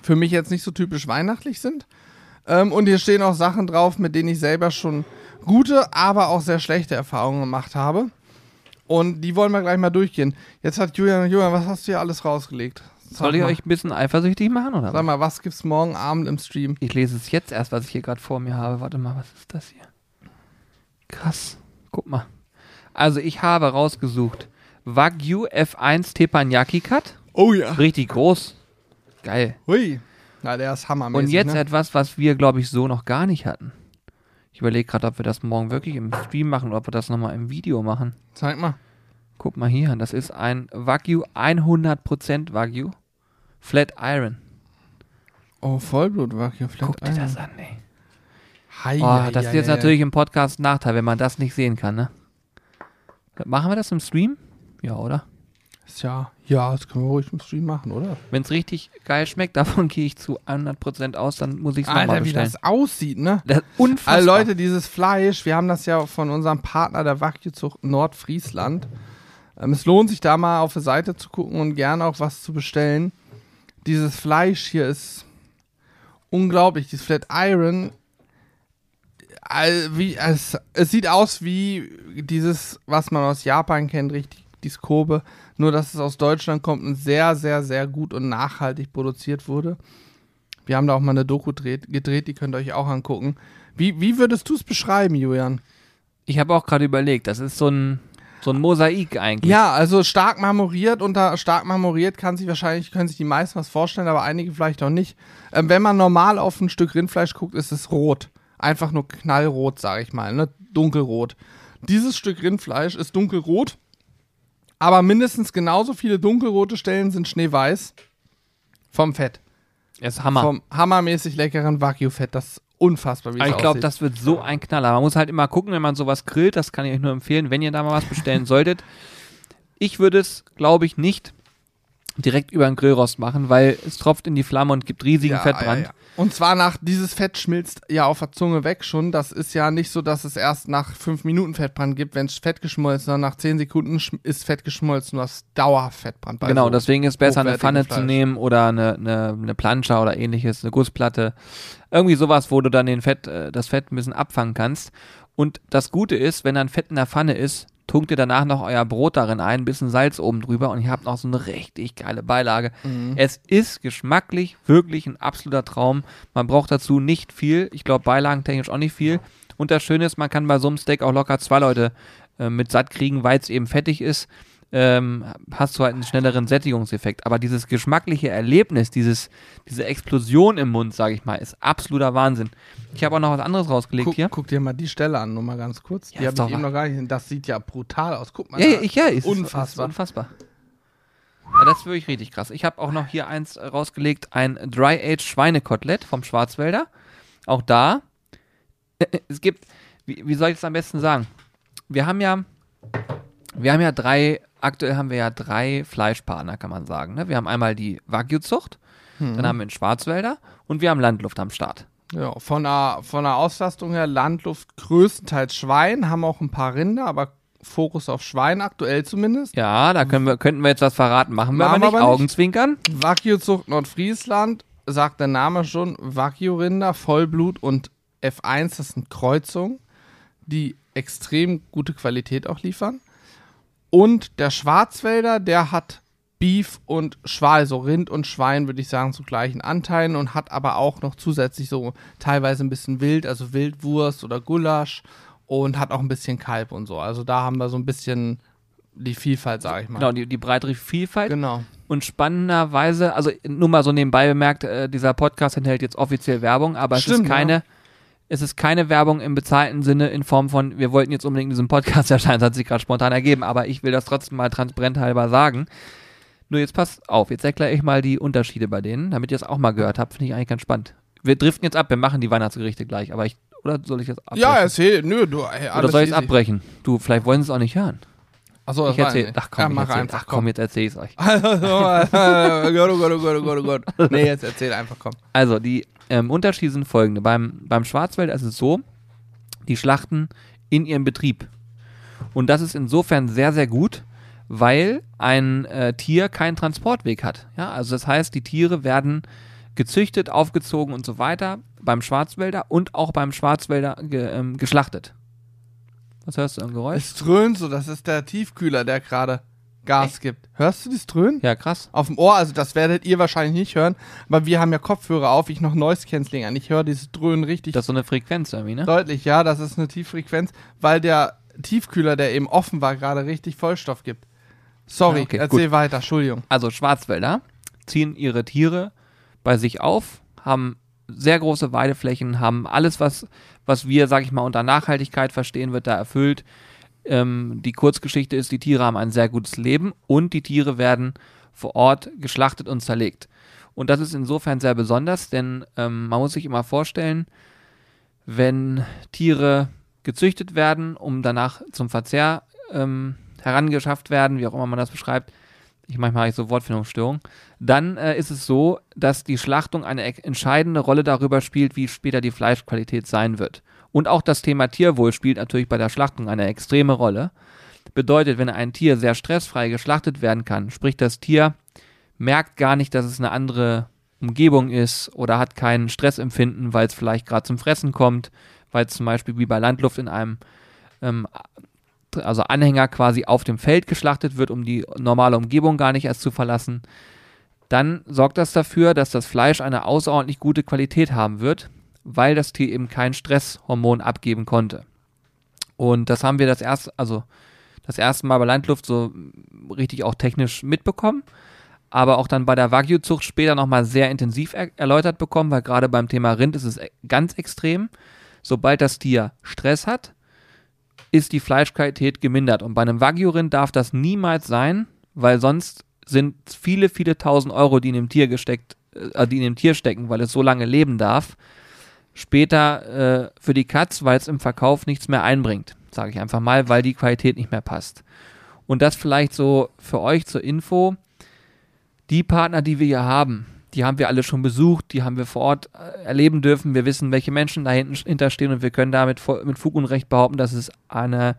für mich jetzt nicht so typisch weihnachtlich sind. Ähm, und hier stehen auch Sachen drauf, mit denen ich selber schon gute, aber auch sehr schlechte Erfahrungen gemacht habe. Und die wollen wir gleich mal durchgehen. Jetzt hat Julian, Julian, was hast du hier alles rausgelegt? Soll ich euch ein bisschen eifersüchtig machen oder Sag mal, was gibt's morgen Abend im Stream? Ich lese es jetzt erst, was ich hier gerade vor mir habe. Warte mal, was ist das hier? Krass. Guck mal. Also ich habe rausgesucht Wagyu F1 Teppanyaki Cut. Oh ja. Richtig groß. Geil. Hui. Na, der ist hammermäßig. Und jetzt ne? etwas, was wir, glaube ich, so noch gar nicht hatten. Ich überlege gerade, ob wir das morgen wirklich im Stream machen oder ob wir das nochmal im Video machen. Zeig mal. Guck mal hier, das ist ein Wagyu, 100% Wagyu. Flat Iron. Oh, Vollblut war hier Guck dir das an, ey. Hei, Oh, das ist jetzt natürlich im Podcast ein Nachteil, wenn man das nicht sehen kann, ne? Machen wir das im Stream? Ja, oder? Tja, ja, das können wir ruhig im Stream machen, oder? Wenn es richtig geil schmeckt, davon gehe ich zu 100% aus, dann muss ich es nochmal Alter, wie bestellen. das aussieht, ne? Das unfassbar. Also Leute, dieses Fleisch, wir haben das ja von unserem Partner der Wagyu-Zucht Nordfriesland. Ähm, es lohnt sich da mal auf der Seite zu gucken und gerne auch was zu bestellen. Dieses Fleisch hier ist unglaublich. Dieses Flat Iron, äh, wie, es, es sieht aus wie dieses, was man aus Japan kennt, richtig, dieses Kobe. Nur, dass es aus Deutschland kommt und sehr, sehr, sehr gut und nachhaltig produziert wurde. Wir haben da auch mal eine Doku gedreht, gedreht die könnt ihr euch auch angucken. Wie, wie würdest du es beschreiben, Julian? Ich habe auch gerade überlegt, das ist so ein, so ein Mosaik eigentlich. Ja, also stark marmoriert. Unter stark marmoriert kann sich wahrscheinlich, können sich die meisten was vorstellen, aber einige vielleicht auch nicht. Ähm, wenn man normal auf ein Stück Rindfleisch guckt, ist es rot. Einfach nur knallrot, sage ich mal, ne? Dunkelrot. Dieses Stück Rindfleisch ist dunkelrot, aber mindestens genauso viele dunkelrote Stellen sind schneeweiß vom Fett. Das ist Hammer. Vom hammermäßig leckeren Wagyu-Fett. Das unfassbar, wie Aber es ich glaube, das wird so ein Knaller. Man muss halt immer gucken, wenn man sowas grillt, das kann ich euch nur empfehlen, wenn ihr da mal was bestellen solltet. Ich würde es, glaube ich, nicht direkt über den Grillrost machen, weil es tropft in die Flamme und gibt riesigen Fettbrand. Ja, ja. Und zwar nach, dieses Fett schmilzt ja auf der Zunge weg schon. Das ist ja nicht so, dass es erst nach fünf Minuten Fettbrand gibt, wenn es Fett geschmolzen, sondern nach zehn Sekunden ist Fett geschmolzen. Du hast dauerhaft Fettbrand. bei Genau, so deswegen ist besser, eine Pfanne zu Fleisch. nehmen oder eine, eine, eine Planscher oder ähnliches, eine Gussplatte. Irgendwie sowas, wo du dann den Fett, äh, das Fett ein bisschen abfangen kannst. Und das Gute ist, wenn dann Fett in der Pfanne ist, tunkt ihr danach noch euer Brot darin ein, ein bisschen Salz oben drüber und ihr habt noch so eine richtig geile Beilage. Mhm. Es ist geschmacklich wirklich ein absoluter Traum. Man braucht dazu nicht viel. Ich glaube, beilagentechnisch auch nicht viel. Und das Schöne ist, man kann bei so einem Steak auch locker zwei Leute äh, mit satt kriegen, weil es eben fettig ist. Ähm, hast du halt einen schnelleren Sättigungseffekt. Aber dieses geschmackliche Erlebnis, dieses, diese Explosion im Mund, sage ich mal, ist absoluter Wahnsinn. Ich habe auch noch was anderes rausgelegt Guck, hier. guck dir mal die Stelle an, nur mal ganz kurz. Ja, die habe ich eben noch gar nicht. Das sieht ja brutal aus. Guck mal. Ja, da. ich, ja, ist Unfassbar. Ist unfassbar. Ja, das ist wirklich richtig krass. Ich habe auch noch hier eins äh, rausgelegt, ein Dry-Aged Schweinekotelett vom Schwarzwälder. Auch da, es gibt, wie, wie soll ich es am besten sagen? Wir haben ja, wir haben ja drei, aktuell haben wir ja drei Fleischpartner, kann man sagen. Ne? Wir haben einmal die Wagyu-Zucht, Mhm. dann haben wir den Schwarzwälder und wir haben Landluft am Start. Ja, von der, von der Auslastung her Landluft größtenteils Schwein, haben auch ein paar Rinder, aber Fokus auf Schwein aktuell zumindest. Ja, da können wir, könnten wir jetzt was verraten, machen wir Machen aber nicht, aber. Augenzwinkern. Wagyu-Zucht Nordfriesland, sagt der Name schon, Wagyu-Rinder, Vollblut und F1, das sind Kreuzungen, die extrem gute Qualität auch liefern. Und der Schwarzwälder, der hat Beef und Schwein, also Rind und Schwein, würde ich sagen, zu gleichen Anteilen und hat aber auch noch zusätzlich so teilweise ein bisschen Wild, also Wildwurst oder Gulasch und hat auch ein bisschen Kalb und so. Also da haben wir so ein bisschen die Vielfalt, sage ich mal. Genau, die, die breitere Vielfalt. Genau. Und spannenderweise, also nur mal so nebenbei bemerkt, äh, dieser Podcast enthält jetzt offiziell Werbung, aber es Stimmt, ist keine, es ist keine Werbung im bezahlten Sinne in Form von, wir wollten jetzt unbedingt in diesem Podcast erscheinen, das hat sich gerade spontan ergeben, aber ich will das trotzdem mal transparent halber sagen. Nur jetzt passt auf, jetzt erkläre ich mal die Unterschiede bei denen, damit ihr es auch mal gehört habt, finde ich eigentlich ganz spannend. Wir driften jetzt ab, wir machen die Weihnachtsgerichte gleich, aber ich, oder soll ich das abbrechen? Ja, erzähl, nö, du, ey, oder alles soll ich es abbrechen? Du, vielleicht wollen sie es auch nicht hören. Achso, Ich erzähl, ach komm, ja, ich erzähl, einfach. ach komm, jetzt erzähl ich's euch. oh Gott, oh Gott, oh Gott, oh Gott, oh Gott. Nee, jetzt erzähl einfach, komm. Also, die ähm, Unterschiede sind folgende. Beim, beim Schwarzwälder ist es so, die schlachten in ihrem Betrieb. Und das ist insofern sehr, sehr gut, weil ein äh, Tier keinen Transportweg hat. Ja, also das heißt, die Tiere werden gezüchtet, aufgezogen und so weiter beim Schwarzwälder und auch beim Schwarzwälder ge, ähm, geschlachtet. Was hörst du am Geräusch? Es dröhnt so, das ist der Tiefkühler, der gerade Gas gibt. Hörst du das Dröhnen? Ja, krass. Auf dem Ohr, also das werdet ihr wahrscheinlich nicht hören, aber wir haben ja Kopfhörer auf, ich noch Noise Cancelling an. Ich höre dieses Dröhnen richtig Das ist so eine Frequenz irgendwie, ne? deutlich. Ja, das ist eine Tieffrequenz, weil der Tiefkühler, der eben offen war, gerade richtig Vollstoff gibt. Sorry, Ja, okay, erzähl weiter, Entschuldigung. Also Schwarzwälder ziehen ihre Tiere bei sich auf, haben sehr große Weideflächen, haben alles, was, was wir, sag ich mal, unter Nachhaltigkeit verstehen, wird da erfüllt. Ähm, die Kurzgeschichte ist, die Tiere haben ein sehr gutes Leben und die Tiere werden vor Ort geschlachtet und zerlegt. Und das ist insofern sehr besonders, denn ähm, man muss sich immer vorstellen, wenn Tiere gezüchtet werden, um danach zum Verzehr ähm, herangeschafft werden, wie auch immer man das beschreibt, ich manchmal habe ich so Wortfindungsstörung, dann äh, ist es so, dass die Schlachtung eine entscheidende Rolle darüber spielt, wie später die Fleischqualität sein wird. Und auch das Thema Tierwohl spielt natürlich bei der Schlachtung eine extreme Rolle. Bedeutet, wenn ein Tier sehr stressfrei geschlachtet werden kann, sprich das Tier merkt gar nicht, dass es eine andere Umgebung ist oder hat kein Stressempfinden, weil es vielleicht gerade zum Fressen kommt, weil es zum Beispiel wie bei Landluft in einem ähm, also Anhänger quasi auf dem Feld geschlachtet wird, um die normale Umgebung gar nicht erst zu verlassen, dann sorgt das dafür, dass das Fleisch eine außerordentlich gute Qualität haben wird, weil das Tier eben kein Stresshormon abgeben konnte. Und das haben wir das erste, also das erste Mal bei Landluft so richtig auch technisch mitbekommen, aber auch dann bei der Wagyu-Zucht später nochmal sehr intensiv er erläutert bekommen, weil gerade beim Thema Rind ist es e- ganz extrem. Sobald das Tier Stress hat, ist die Fleischqualität gemindert. Und bei einem Wagyu-Rind darf das niemals sein, weil sonst sind viele, viele tausend Euro, die in dem Tier gesteckt, äh, die in dem Tier stecken, weil es so lange leben darf, später äh, für die Katz, weil es im Verkauf nichts mehr einbringt, sage ich einfach mal, weil die Qualität nicht mehr passt. Und das vielleicht so für euch zur Info. Die Partner, die wir hier haben, die haben wir alle schon besucht, die haben wir vor Ort äh, erleben dürfen. Wir wissen, welche Menschen dahinter stehen und wir können damit mit Fug und Recht behaupten, dass es eine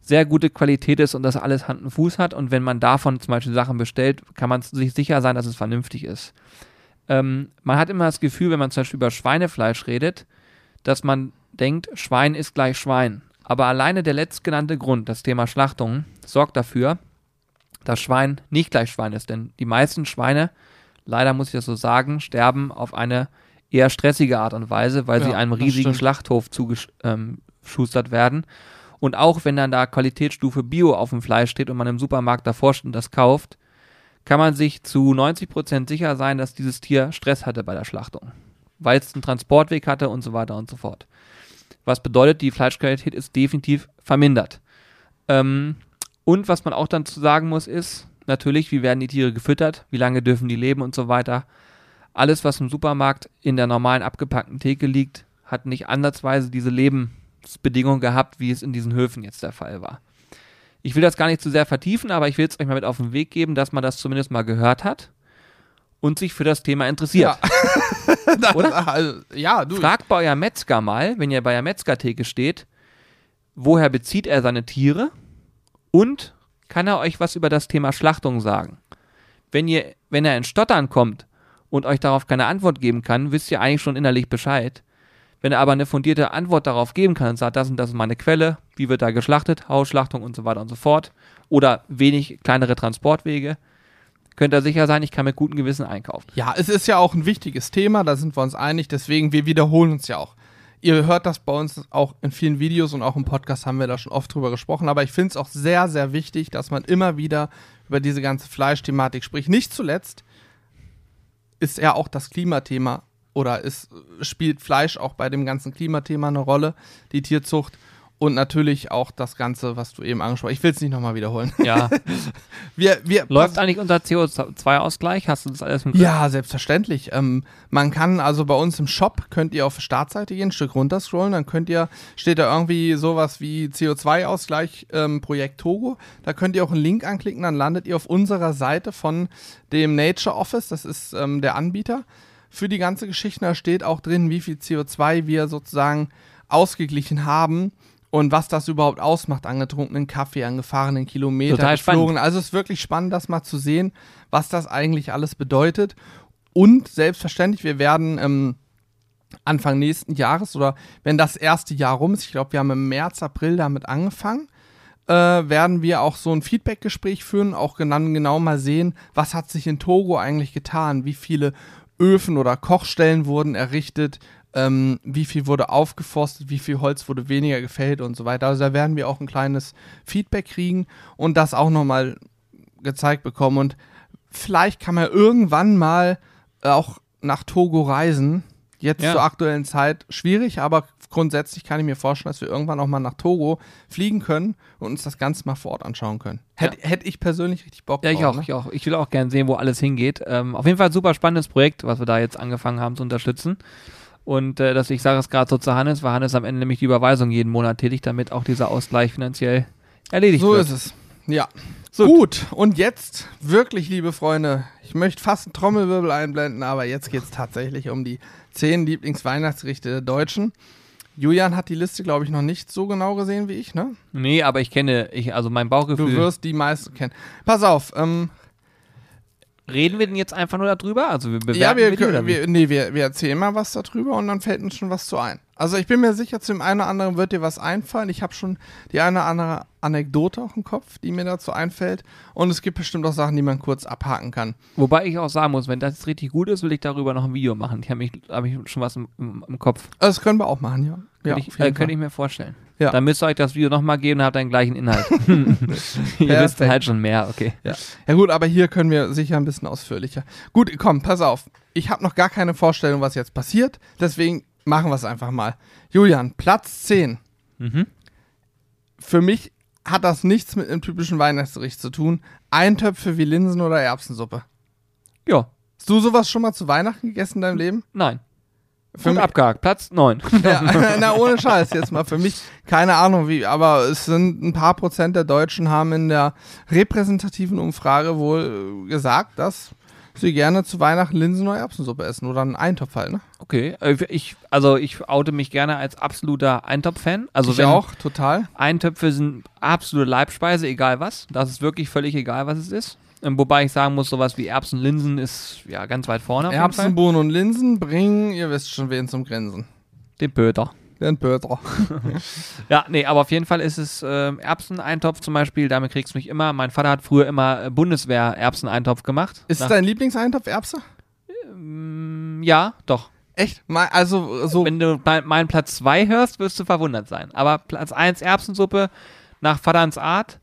sehr gute Qualität ist und dass alles Hand und Fuß hat. Und wenn man davon zum Beispiel Sachen bestellt, kann man sich sicher sein, dass es vernünftig ist. Ähm, man hat immer das Gefühl, wenn man zum Beispiel über Schweinefleisch redet, dass man denkt, Schwein ist gleich Schwein. Aber alleine der letztgenannte Grund, das Thema Schlachtung, sorgt dafür, dass Schwein nicht gleich Schwein ist. Denn die meisten Schweine, leider muss ich das so sagen, sterben auf eine eher stressige Art und Weise, weil sie Ja, einem das riesigen. Schlachthof zugeschustert werden. Und auch wenn dann da Qualitätsstufe Bio auf dem Fleisch steht und man im Supermarkt davor steht und das kauft, kann man sich zu 90% sicher sein, dass dieses Tier Stress hatte bei der Schlachtung. Weil es einen Transportweg hatte und so weiter und so fort. Was bedeutet, die Fleischqualität ist definitiv vermindert. Ähm, und was man auch dann zu sagen muss, ist natürlich, wie werden die Tiere gefüttert, wie lange dürfen die leben und so weiter. Alles, was im Supermarkt in der normalen abgepackten Theke liegt, hat nicht ansatzweise diese Lebensbedingungen gehabt, wie es in diesen Höfen jetzt der Fall war. Ich will das gar nicht zu sehr vertiefen, aber ich will es euch mal mit auf den Weg geben, dass man das zumindest mal gehört hat und sich für das Thema interessiert. Das- Oder? Also, ja, du. Fragt bei euer Metzger mal, wenn ihr bei der Metzgertheke steht, woher bezieht er seine Tiere und kann er euch was über das Thema Schlachtung sagen? Wenn ihr, wenn er in Stottern kommt und euch darauf keine Antwort geben kann, wisst ihr eigentlich schon innerlich Bescheid. Wenn er aber eine fundierte Antwort darauf geben kann und sagt, das und das ist meine Quelle, wie wird da geschlachtet, Hausschlachtung und so weiter und so fort, oder wenig kleinere Transportwege, könnt ihr sicher sein, ich kann mit gutem Gewissen einkaufen. Ja, es ist ja auch ein wichtiges Thema, da sind wir uns einig, deswegen, wir wiederholen uns ja auch. Ihr hört das bei uns auch in vielen Videos und auch im Podcast haben wir da schon oft drüber gesprochen, aber ich finde es auch sehr, sehr wichtig, dass man immer wieder über diese ganze Fleischthematik spricht. Nicht zuletzt ist ja auch das Klimathema oder ist, spielt Fleisch auch bei dem ganzen Klimathema eine Rolle, die Tierzucht. Und natürlich auch das Ganze, was du eben angesprochen hast. Ich will es nicht nochmal wiederholen. Ja. Wir, wir, Läuft eigentlich unser CO2-Ausgleich? Hast du das alles Griff? Ja, selbstverständlich. Ähm, man kann also bei uns im Shop, könnt ihr auf Startseite gehen, ein Stück runterscrollen, dann könnt ihr, steht da irgendwie sowas wie CO2-Ausgleich ähm, Projekt Togo. Da könnt ihr auch einen Link anklicken, dann landet ihr auf unserer Seite von dem Nature Office, das ist ähm, der Anbieter für die ganze Geschichte. Da steht auch drin, wie viel CO2 wir sozusagen ausgeglichen haben und was das überhaupt ausmacht, angetrunkenen Kaffee, an gefahrenen Kilometern, Total spannend. geflogen. Also es ist wirklich spannend, das mal zu sehen, was das eigentlich alles bedeutet. Und selbstverständlich, wir werden ähm, Anfang nächsten Jahres oder wenn das erste Jahr rum ist, ich glaube, wir haben im März, April damit angefangen, äh, werden wir auch so ein Feedback-Gespräch führen, auch dann genau mal sehen, was hat sich in Togo eigentlich getan, wie viele Öfen oder Kochstellen wurden errichtet, ähm, wie viel wurde aufgeforstet, wie viel Holz wurde weniger gefällt und so weiter. Also da werden wir auch ein kleines Feedback kriegen und das auch nochmal gezeigt bekommen. Und vielleicht kann man irgendwann mal auch nach Togo reisen. Jetzt Ja. zur aktuellen Zeit schwierig, aber grundsätzlich kann ich mir vorstellen, dass wir irgendwann auch mal nach Togo fliegen können und uns das Ganze mal vor Ort anschauen können. Hätte hätt ich persönlich richtig Bock Ja, ich drauf. auch, ne? ich auch. Ich will auch gerne sehen, wo alles hingeht. Ähm, auf jeden Fall ein super spannendes Projekt, was wir da jetzt angefangen haben zu unterstützen. Und äh, dass ich sage es gerade so zu Hannes, weil Hannes am Ende nämlich die Überweisung jeden Monat tätigt, damit auch dieser Ausgleich finanziell erledigt So wird. ist es. Ja. So. Gut, und jetzt wirklich, liebe Freunde, ich möchte fast einen Trommelwirbel einblenden, aber jetzt geht es tatsächlich um die zehn Lieblingsweihnachtsgerichte der Deutschen. Julian hat die Liste, glaube ich, noch nicht so genau gesehen wie ich, ne? Nee, aber ich kenne, ich, also mein Du Bauchgefühl. wirst die meisten kennen. Pass auf, ähm, Reden wir denn jetzt einfach nur darüber? Also wir bewerten ja, wir, oder können, wir, nee, wir, wir erzählen mal was darüber und dann fällt uns schon was zu ein. Also ich bin mir sicher, zu dem einen oder anderen wird dir was einfallen. Ich habe schon die eine oder andere Anekdote auch im Kopf, die mir dazu einfällt. Und es gibt bestimmt auch Sachen, die man kurz abhaken kann. Wobei ich auch sagen muss, wenn das jetzt richtig gut ist, will ich darüber noch ein Video machen. Ich habe mich, hab ich schon was im, im, Kopf. Das können wir auch machen, ja. ja Könnte ich, äh, könnte ich mir vorstellen. Ja. Dann müsst ihr euch das Video nochmal geben und habt den gleichen Inhalt. Ihr wisst Perfekt. halt schon mehr, okay. ja. ja gut, aber hier können wir sicher ein bisschen ausführlicher. Gut, komm, pass auf. Ich habe noch gar keine Vorstellung, was jetzt passiert. Deswegen machen wir es einfach mal. Julian, Platz 10. Mhm. Für mich hat das nichts mit einem typischen Weihnachtsgericht zu tun. Eintöpfe wie Linsen oder Erbsensuppe. Ja, Hast du sowas schon mal zu Weihnachten gegessen in deinem Leben? nein. Für mich, abgehakt. Platz 9. ja, na, ohne Scheiß jetzt mal. Für mich, keine Ahnung wie, aber es sind ein paar Prozent der Deutschen haben in der repräsentativen Umfrage wohl äh, gesagt, dass sie gerne zu Weihnachten Linsen oder Erbsensuppe essen oder einen Eintopf halt, ne? Okay. Äh, Ich, also ich oute mich gerne als absoluter Eintopf-Fan. Also ich auch, total. Eintöpfe sind absolute Leibspeise, egal was. Das ist wirklich völlig egal, was es ist. Ähm, Wobei ich sagen muss, sowas wie Erbsen, Linsen ist ja ganz weit vorne. Erbsen. Bohnen und Linsen bringen, ihr wisst schon, wen zum Grinsen. Den Böter. Den Böter. Ja, nee, aber auf jeden Fall ist es ähm, Erbseneintopf zum Beispiel, damit kriegst du mich immer. Mein Vater hat früher immer äh, Bundeswehr-Erbseneintopf gemacht. Ist Nach- dein Lieblingseintopf Erbse? Mm, Ja, doch. Echt? Mal- Also so. Wenn du mein, meinen Platz 2 hörst, wirst du verwundert sein. Aber Platz 1 Erbsensuppe nach Vaterns Art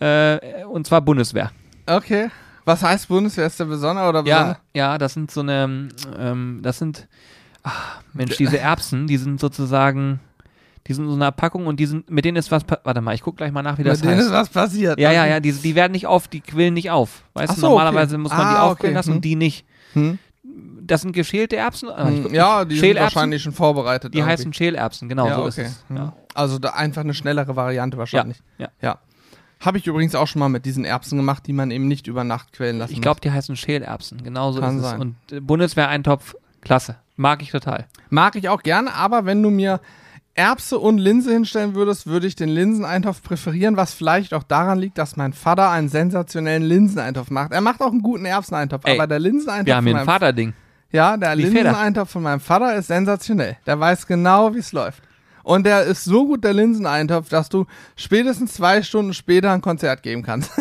äh, und zwar Bundeswehr. Okay. Was heißt Bundeswehr? Ist der besondere oder Ja, besondere? ja, das sind so eine, ähm, das sind, ach, Mensch, diese Erbsen, die sind sozusagen, die sind in so einer Packung und die sind, mit denen ist was, warte mal, ich guck gleich mal nach, wie das Mit denen heißt. ist was passiert. Ja, ja, ja, die, die werden nicht auf, die quillen nicht auf. Weißt Ach du, so, normalerweise okay. muss man die Ah, aufquillen okay, lassen hm. und die nicht. Hm? Das sind geschälte Erbsen. Ah, Hm, Ja, die sind wahrscheinlich schon vorbereitet. Die irgendwie. heißen Schälerbsen, genau ja, so okay. ist es. Hm. Ja. Also einfach eine schnellere Variante wahrscheinlich. ja. Ja. Habe ich übrigens auch schon mal mit diesen Erbsen gemacht, die man eben nicht über Nacht quellen lassen Ich glaube, die heißen Schälerbsen, genau so Kann ist sein. es. Und äh, Bundeswehreintopf, klasse. Mag ich total. Mag ich auch gerne, aber wenn du mir Erbse und Linse hinstellen würdest, würde ich den Linseneintopf präferieren, was vielleicht auch daran liegt, dass mein Vater einen sensationellen Linseneintopf macht. Er macht auch einen guten Erbseneintopf, Ey, aber der Linseneintopf Wir haben von hier ein Vaterding. Ja, der. Linseneintopf von meinem Vater ist sensationell. Der weiß genau, wie es läuft. Und der ist so gut, der Linseneintopf, dass du spätestens zwei Stunden später ein Konzert geben kannst.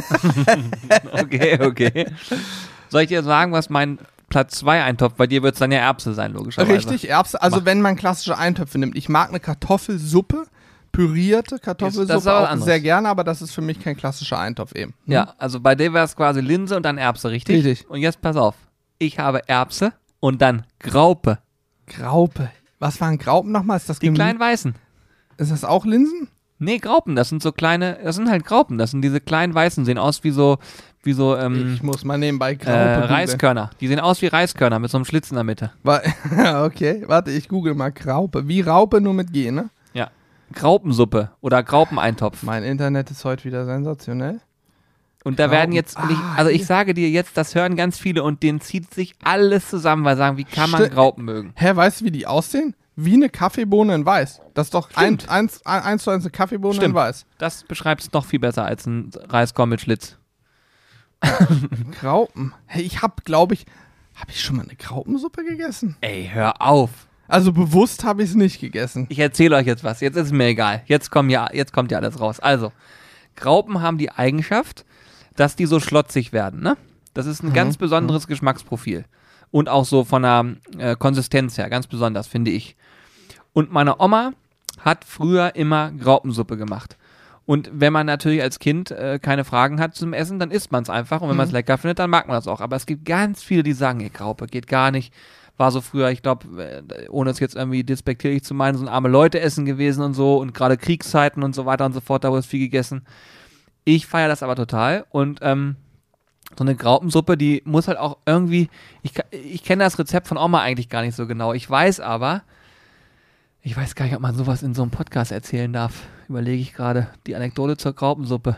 Okay, okay. Soll ich dir sagen, was mein Platz 2 Eintopf, bei dir wird es dann ja Erbse sein, logischerweise. Richtig, Erbse. Also Mach. wenn man klassische Eintöpfe nimmt. Ich mag eine Kartoffelsuppe, pürierte Kartoffelsuppe auch anderes. sehr gerne, aber das ist für mich kein klassischer Eintopf eben. Hm? Ja, also bei dir wäre es quasi Linse und dann Erbse, richtig? Richtig. Und jetzt pass auf. Ich habe Erbse und dann Graupe. Graupe. Was waren Graupen nochmal? Ist das Die Gemü- kleinen Weißen. Ist das auch Linsen? Nee, Graupen, das sind so kleine, das sind halt Graupen, das sind diese kleinen weißen, sehen aus wie so, wie so, ähm, Ich muss mal nebenbei äh, Graupe googeln. Reiskörner. Die sehen aus wie Reiskörner mit so einem Schlitz in der Mitte. Wa- okay, warte, ich google mal Graupe. Wie Raupe, nur mit G, ne? Ja. Graupensuppe oder Graupeneintopf. Mein Internet ist heute wieder sensationell. Und da werden jetzt, ich, Ah, also ich hier. sage dir jetzt, das hören ganz viele und denen zieht sich alles zusammen, weil sie sagen, wie kann man Graupen mögen? Hä, weißt du, wie die aussehen? Wie eine Kaffeebohne in Weiß. Das ist doch ein, eins, ein, eins zu eins eine Kaffeebohne in Stimmt. Weiß. Das beschreibt es noch viel besser als ein Reiskorn mit Schlitz. Graupen. Hey, ich hab, glaube ich, habe ich schon mal eine Graupensuppe gegessen? Ey, hör auf. Also bewusst habe ich es nicht gegessen. Ich erzähle euch jetzt was. Jetzt ist es mir egal. Jetzt, kommen ja, jetzt kommt ja alles raus. Also, Graupen haben die Eigenschaft, dass die so schlotzig werden. Ne? Das ist ein ganz besonderes Geschmacksprofil. Und auch so von der äh, Konsistenz her, ganz besonders, finde ich. Und meine Oma hat früher immer Graupensuppe gemacht. Und wenn man natürlich als Kind äh, keine Fragen hat zum Essen, dann isst man es einfach. Und wenn man es lecker findet, dann mag man das auch. Aber es gibt ganz viele, die sagen, ey, Graupe geht gar nicht. War so früher, ich glaube, äh, ohne es jetzt irgendwie despektierlich zu meinen, so ein arme Leute essen gewesen und so. Und gerade Kriegszeiten und so weiter und so fort, da wurde es viel gegessen. Ich feiere das aber total. Und ähm, so eine Graupensuppe, die muss halt auch irgendwie. Ich, ich kenne das Rezept von Oma eigentlich gar nicht so genau. Ich weiß aber, ich weiß gar nicht, ob man sowas in so einem Podcast erzählen darf. Überlege ich gerade. Die Anekdote zur Graupensuppe.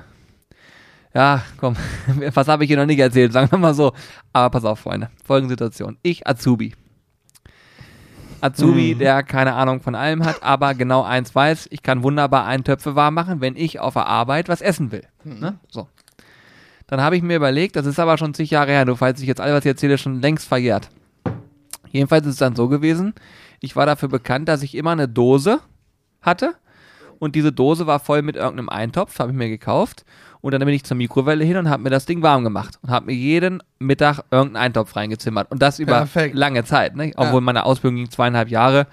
Ja, komm, was habe ich hier noch nicht erzählt? Sagen wir mal so. Aber pass auf, Freunde. Folgende Situation. Ich, Azubi. Azubi, der keine Ahnung von allem hat, aber genau eins weiß, ich kann wunderbar Eintöpfe warm machen, wenn ich auf der Arbeit was essen will. Ne? So. Dann habe ich mir überlegt, das ist aber schon zig Jahre her, du falls ich jetzt alles, was ich erzähle, schon längst verjährt. Jedenfalls ist es dann so gewesen, ich war dafür bekannt, dass ich immer eine Dose hatte und diese Dose war voll mit irgendeinem Eintopf, habe ich mir gekauft und dann bin ich zur Mikrowelle hin und habe mir das Ding warm gemacht und habe mir jeden Mittag irgendeinen Eintopf reingezimmert und das über Perfekt. lange Zeit, ne? obwohl meine Ausbildung ging zweieinhalb Jahre.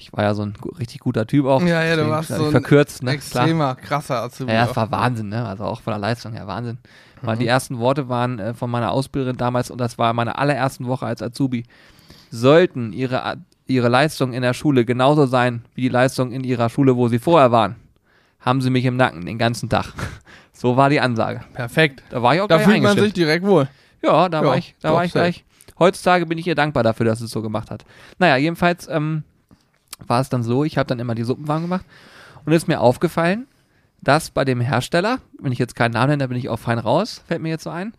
Ich war ja so ein richtig guter Typ auch. Ja, ja, du warst so ein verkürzt, ne? Klar. Extremer, krasser Azubi. Ja, auch. es war Wahnsinn, ne? Also auch von der Leistung her Wahnsinn. Weil Mhm. die ersten Worte waren äh, von meiner Ausbilderin damals und das war meine allerersten Woche als Azubi. Sollten ihre, ihre Leistungen in der Schule genauso sein wie die Leistungen in ihrer Schule, wo sie vorher waren, haben sie mich im Nacken den ganzen Tag. So war die Ansage. Perfekt. Da war ich auch Da fühlt man sich direkt wohl. Ja, da Ja, war ich, da war ich gleich. Heutzutage bin ich ihr dankbar dafür, dass es so gemacht hat. Naja, jedenfalls ähm, war es dann so, ich habe dann immer die Suppen warm gemacht und es ist mir aufgefallen, dass bei dem Hersteller, wenn ich jetzt keinen Namen nenne, da bin ich auch fein raus, fällt mir jetzt so ein,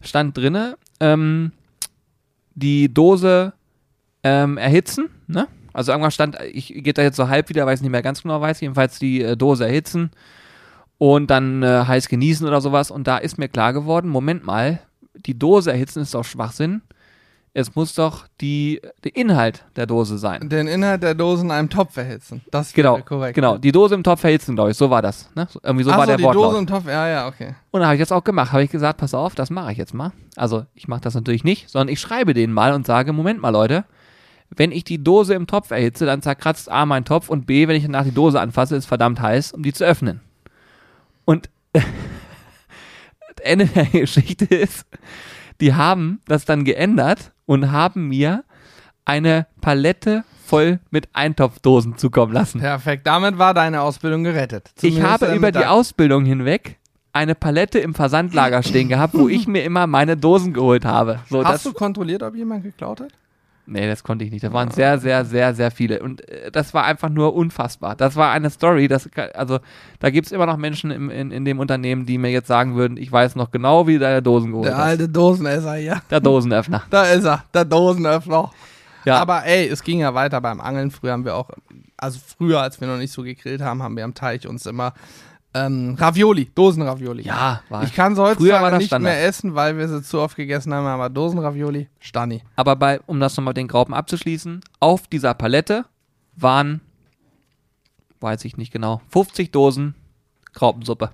stand drinne, ähm, die Dose ähm, erhitzen, ne? Also irgendwas stand, ich gehe da jetzt so halb wieder, weil ich es nicht mehr ganz genau weiß, jedenfalls die äh, Dose erhitzen und dann äh, heiß genießen oder sowas. Und da ist mir klar geworden, Moment mal, die Dose erhitzen ist doch Schwachsinn. Es muss doch die, der Inhalt der Dose sein. Den Inhalt der Dose in einem Topf erhitzen. Das Genau, korrekt. genau. Die Dose im Topf erhitzen, glaube ich. So war das. Ne? So, irgendwie so Ach war so, der die Wortlaut. Dose im Topf. Ja, ja, okay. Und da habe ich das auch gemacht. Habe ich gesagt, pass auf, das mache ich jetzt mal. Also ich mache das natürlich nicht, sondern ich schreibe denen mal und sage, Moment mal, Leute, wenn ich die Dose im Topf erhitze, dann zerkratzt A mein Topf und B, wenn ich danach die Dose anfasse, ist verdammt heiß, um die zu öffnen. Und das Ende der Geschichte ist, die haben das dann geändert und haben mir eine Palette voll mit Eintopfdosen zukommen lassen. Perfekt. Damit war deine Ausbildung gerettet. Ich Zumindest habe am über die. Ausbildung hinweg eine Palette im Versandlager stehen gehabt, wo ich mir immer meine Dosen geholt habe. So, Hast du kontrolliert, ob jemand geklaut hat? Nee, das konnte ich nicht. Das waren sehr, sehr, sehr, sehr viele. Und äh, das war einfach nur unfassbar. Das war eine Story. Das, also, da gibt es immer noch Menschen im, in, in dem Unternehmen, die mir jetzt sagen würden, ich weiß noch genau, wie deine Dosen geholt Der hast. alte Dosenesser hier. Der Dosenöffner. Da ist er, der Dosenöffner. Ja, Aber ey, es ging ja weiter beim Angeln. Früher haben wir auch, also früher, als wir noch nicht so gegrillt haben, haben wir am Teich uns immer ähm, Ravioli, Dosenravioli. ja, war Ich kann sie heutzutage nicht Standard. mehr essen, weil wir sie zu oft gegessen haben, aber Dosenravioli, Stani. Aber bei, um das nochmal den Graupen abzuschließen, auf dieser Palette waren, weiß ich nicht genau, 50 Dosen Graupensuppe.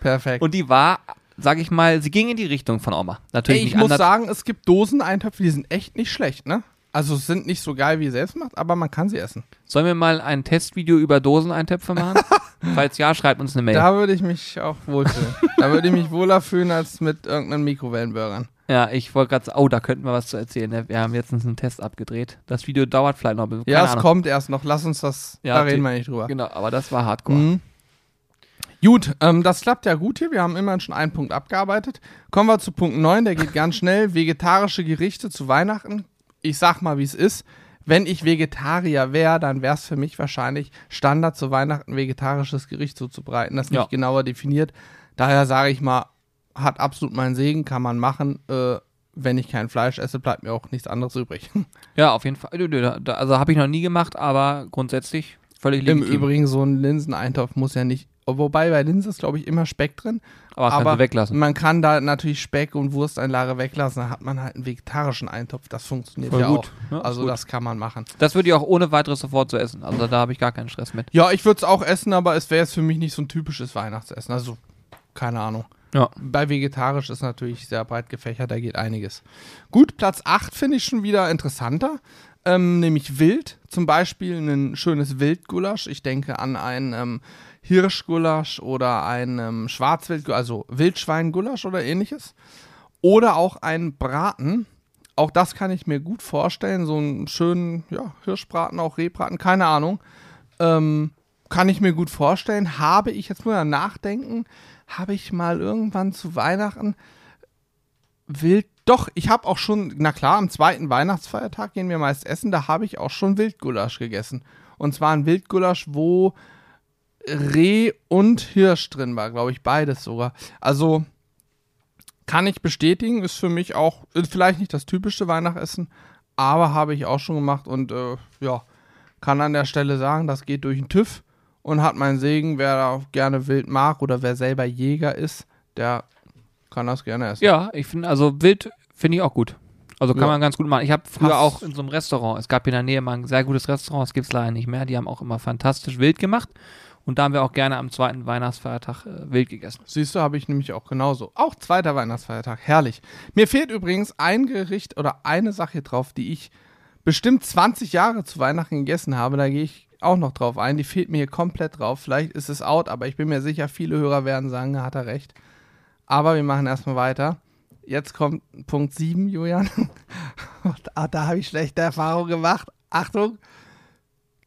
Perfekt. Und die war, sag ich mal, sie ging in die Richtung von Oma. Natürlich ey, ich muss sagen, es gibt Doseneintöpfe, die sind echt nicht schlecht, ne? Also sind nicht so geil wie selbstmacht, aber man kann sie essen. Sollen wir mal ein Testvideo über Doseneintöpfe machen? Falls ja, schreibt uns eine Mail. Da würde ich mich auch wohlfühlen. da würde ich mich wohler fühlen als mit irgendeinen Mikrowellenburgern. Ja, ich wollte gerade sagen, oh, da könnten wir was zu erzählen. ne? Wir haben letztens einen Test abgedreht. Das Video dauert vielleicht noch ein bisschen. Ja, es Ahnung. kommt erst noch. Lass uns das, Ja, da reden wir nicht drüber. Genau, aber das war hardcore. Mhm. Gut, ähm, das klappt ja gut hier. Wir haben immerhin schon einen Punkt abgearbeitet. Kommen wir zu Punkt 9, der geht ganz schnell. Vegetarische Gerichte zu Weihnachten. Ich sag mal, wie es ist. Wenn ich Vegetarier wäre, dann wäre es für mich wahrscheinlich Standard zu Weihnachten vegetarisches Gericht zuzubereiten. Das ist Ja. nicht genauer definiert. Daher sage ich mal, hat absolut meinen Segen, kann man machen. Äh, wenn ich kein Fleisch esse, bleibt mir auch nichts anderes übrig. Ja, auf jeden Fall. Also habe ich noch nie gemacht, aber grundsätzlich völlig Im legitim. Übrigen, so ein Linseneintopf muss ja nicht, wobei bei Linsen ist, glaube ich, immer Speck drin. aber aber weglassen. Man kann da natürlich Speck und Wursteinlage weglassen, dann hat man halt einen vegetarischen Eintopf. Das funktioniert Voll ja gut. auch. Ja, ist also gut. das kann man machen. Das würde ich auch ohne weiteres sofort so essen. Also da habe ich gar keinen Stress mit. Ja, ich würde es auch essen, aber es wäre jetzt für mich nicht so ein typisches Weihnachtsessen. Also, keine Ahnung. Ja. Bei vegetarisch ist natürlich sehr breit gefächert, da geht einiges. Gut, Platz 8 finde ich schon wieder interessanter. Ähm, nämlich Wild. Zum Beispiel ein schönes Wildgulasch. Ich denke an ein ähm, Hirschgulasch oder ein ähm, Schwarzwild, also Wildschweingulasch oder ähnliches. Oder auch ein Braten. Auch das kann ich mir gut vorstellen. So einen schönen ja, Hirschbraten, auch Rehbraten, keine Ahnung. Ähm, kann ich mir gut vorstellen. Habe ich, jetzt muss ich nachdenken, habe ich mal irgendwann zu Weihnachten wild. Doch, ich habe auch schon, na klar, am zweiten Weihnachtsfeiertag gehen wir meist essen, da habe ich auch schon Wildgulasch gegessen. Und zwar ein Wildgulasch, wo Reh und Hirsch drin war, glaube ich, beides sogar. Also kann ich bestätigen, ist für mich auch ist vielleicht nicht das typische Weihnachtsessen, aber habe ich auch schon gemacht und äh, ja, kann an der Stelle sagen, das geht durch den TÜV und hat meinen Segen. Wer da gerne wild mag oder wer selber Jäger ist, der kann das gerne essen. Ja, ich finde, also wild finde ich auch gut. Also kann Ja. man ganz gut machen. Ich habe früher Hast- auch in so einem Restaurant, es gab hier in der Nähe mal ein sehr gutes Restaurant, das gibt es leider nicht mehr, die haben auch immer fantastisch wild gemacht. Und da haben wir auch gerne am zweiten Weihnachtsfeiertag äh, wild gegessen. Siehst du, habe ich nämlich auch genauso. Auch zweiter Weihnachtsfeiertag, herrlich. Mir fehlt übrigens ein Gericht oder eine Sache drauf, die ich bestimmt 20 Jahre zu Weihnachten gegessen habe. Da gehe ich auch noch drauf ein. Die fehlt mir hier komplett drauf. Vielleicht ist es out, aber ich bin mir sicher, viele Hörer werden sagen, da hat er recht. Aber wir machen erstmal weiter. Jetzt kommt Punkt 7, Julian. da habe ich schlechte Erfahrungen gemacht. Achtung.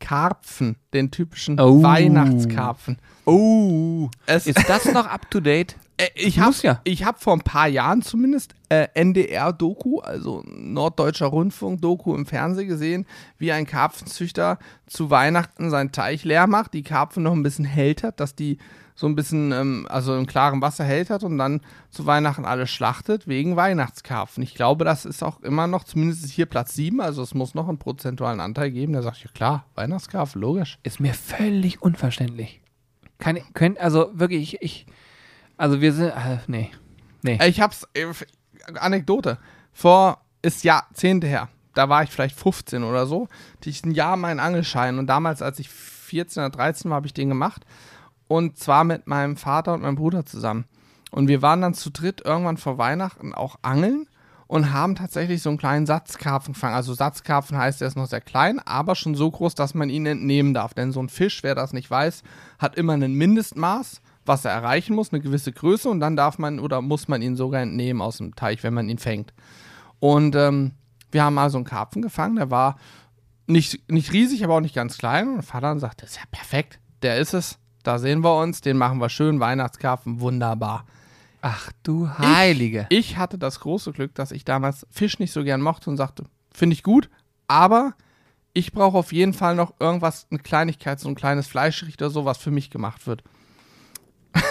Karpfen, den typischen Oh. Weihnachtskarpfen. Oh, Es ist das noch up to date? Äh, ich habe ja. ich hab vor ein paar Jahren zumindest äh, NDR-Doku, also Norddeutscher Rundfunk-Doku im Fernsehen gesehen, wie ein Karpfenzüchter zu Weihnachten seinen Teich leer macht, die Karpfen noch ein bisschen hält hat, dass die so ein bisschen, ähm, also im klaren Wasser hält hat und dann zu Weihnachten alles schlachtet wegen Weihnachtskarpfen. Ich glaube, das ist auch immer noch, zumindest hier Platz 7, also es muss noch einen prozentualen Anteil geben. Da sag ich, ja klar, Weihnachtskarpfen, logisch. Ist mir völlig unverständlich. Keine, können, also wirklich, ich, ich also wir sind, äh, nee, nee. Ich hab's, äh, Anekdote. Vor, ist Jahrzehnte her. Da war ich vielleicht 15 oder so. Hatte ich ein Jahr meinen Angelschein und damals, als ich 14 oder 13 war, habe ich den gemacht. Und zwar mit meinem Vater und meinem Bruder zusammen. Und wir waren dann zu dritt irgendwann vor Weihnachten auch angeln und haben tatsächlich so einen kleinen Satzkarpfen gefangen. Also Satzkarpfen heißt, er ist noch sehr klein, aber schon so groß, dass man ihn entnehmen darf. Denn so ein Fisch, wer das nicht weiß, hat immer ein Mindestmaß, was er erreichen muss, eine gewisse Größe und dann darf man oder muss man ihn sogar entnehmen aus dem Teich, wenn man ihn fängt. Und ähm, wir haben also einen Karpfen gefangen, der war nicht, nicht riesig, aber auch nicht ganz klein. Und Vater dann sagte, das ist ja perfekt, der ist es. Da sehen wir uns, den machen wir schön, Weihnachtskarpfen, wunderbar. Ach du Heilige. Ich hatte das große Glück, dass ich damals Fisch nicht so gern mochte und sagte, finde ich gut, aber ich brauche auf jeden Fall noch irgendwas, eine Kleinigkeit, so ein kleines Fleischgericht oder so, was für mich gemacht wird.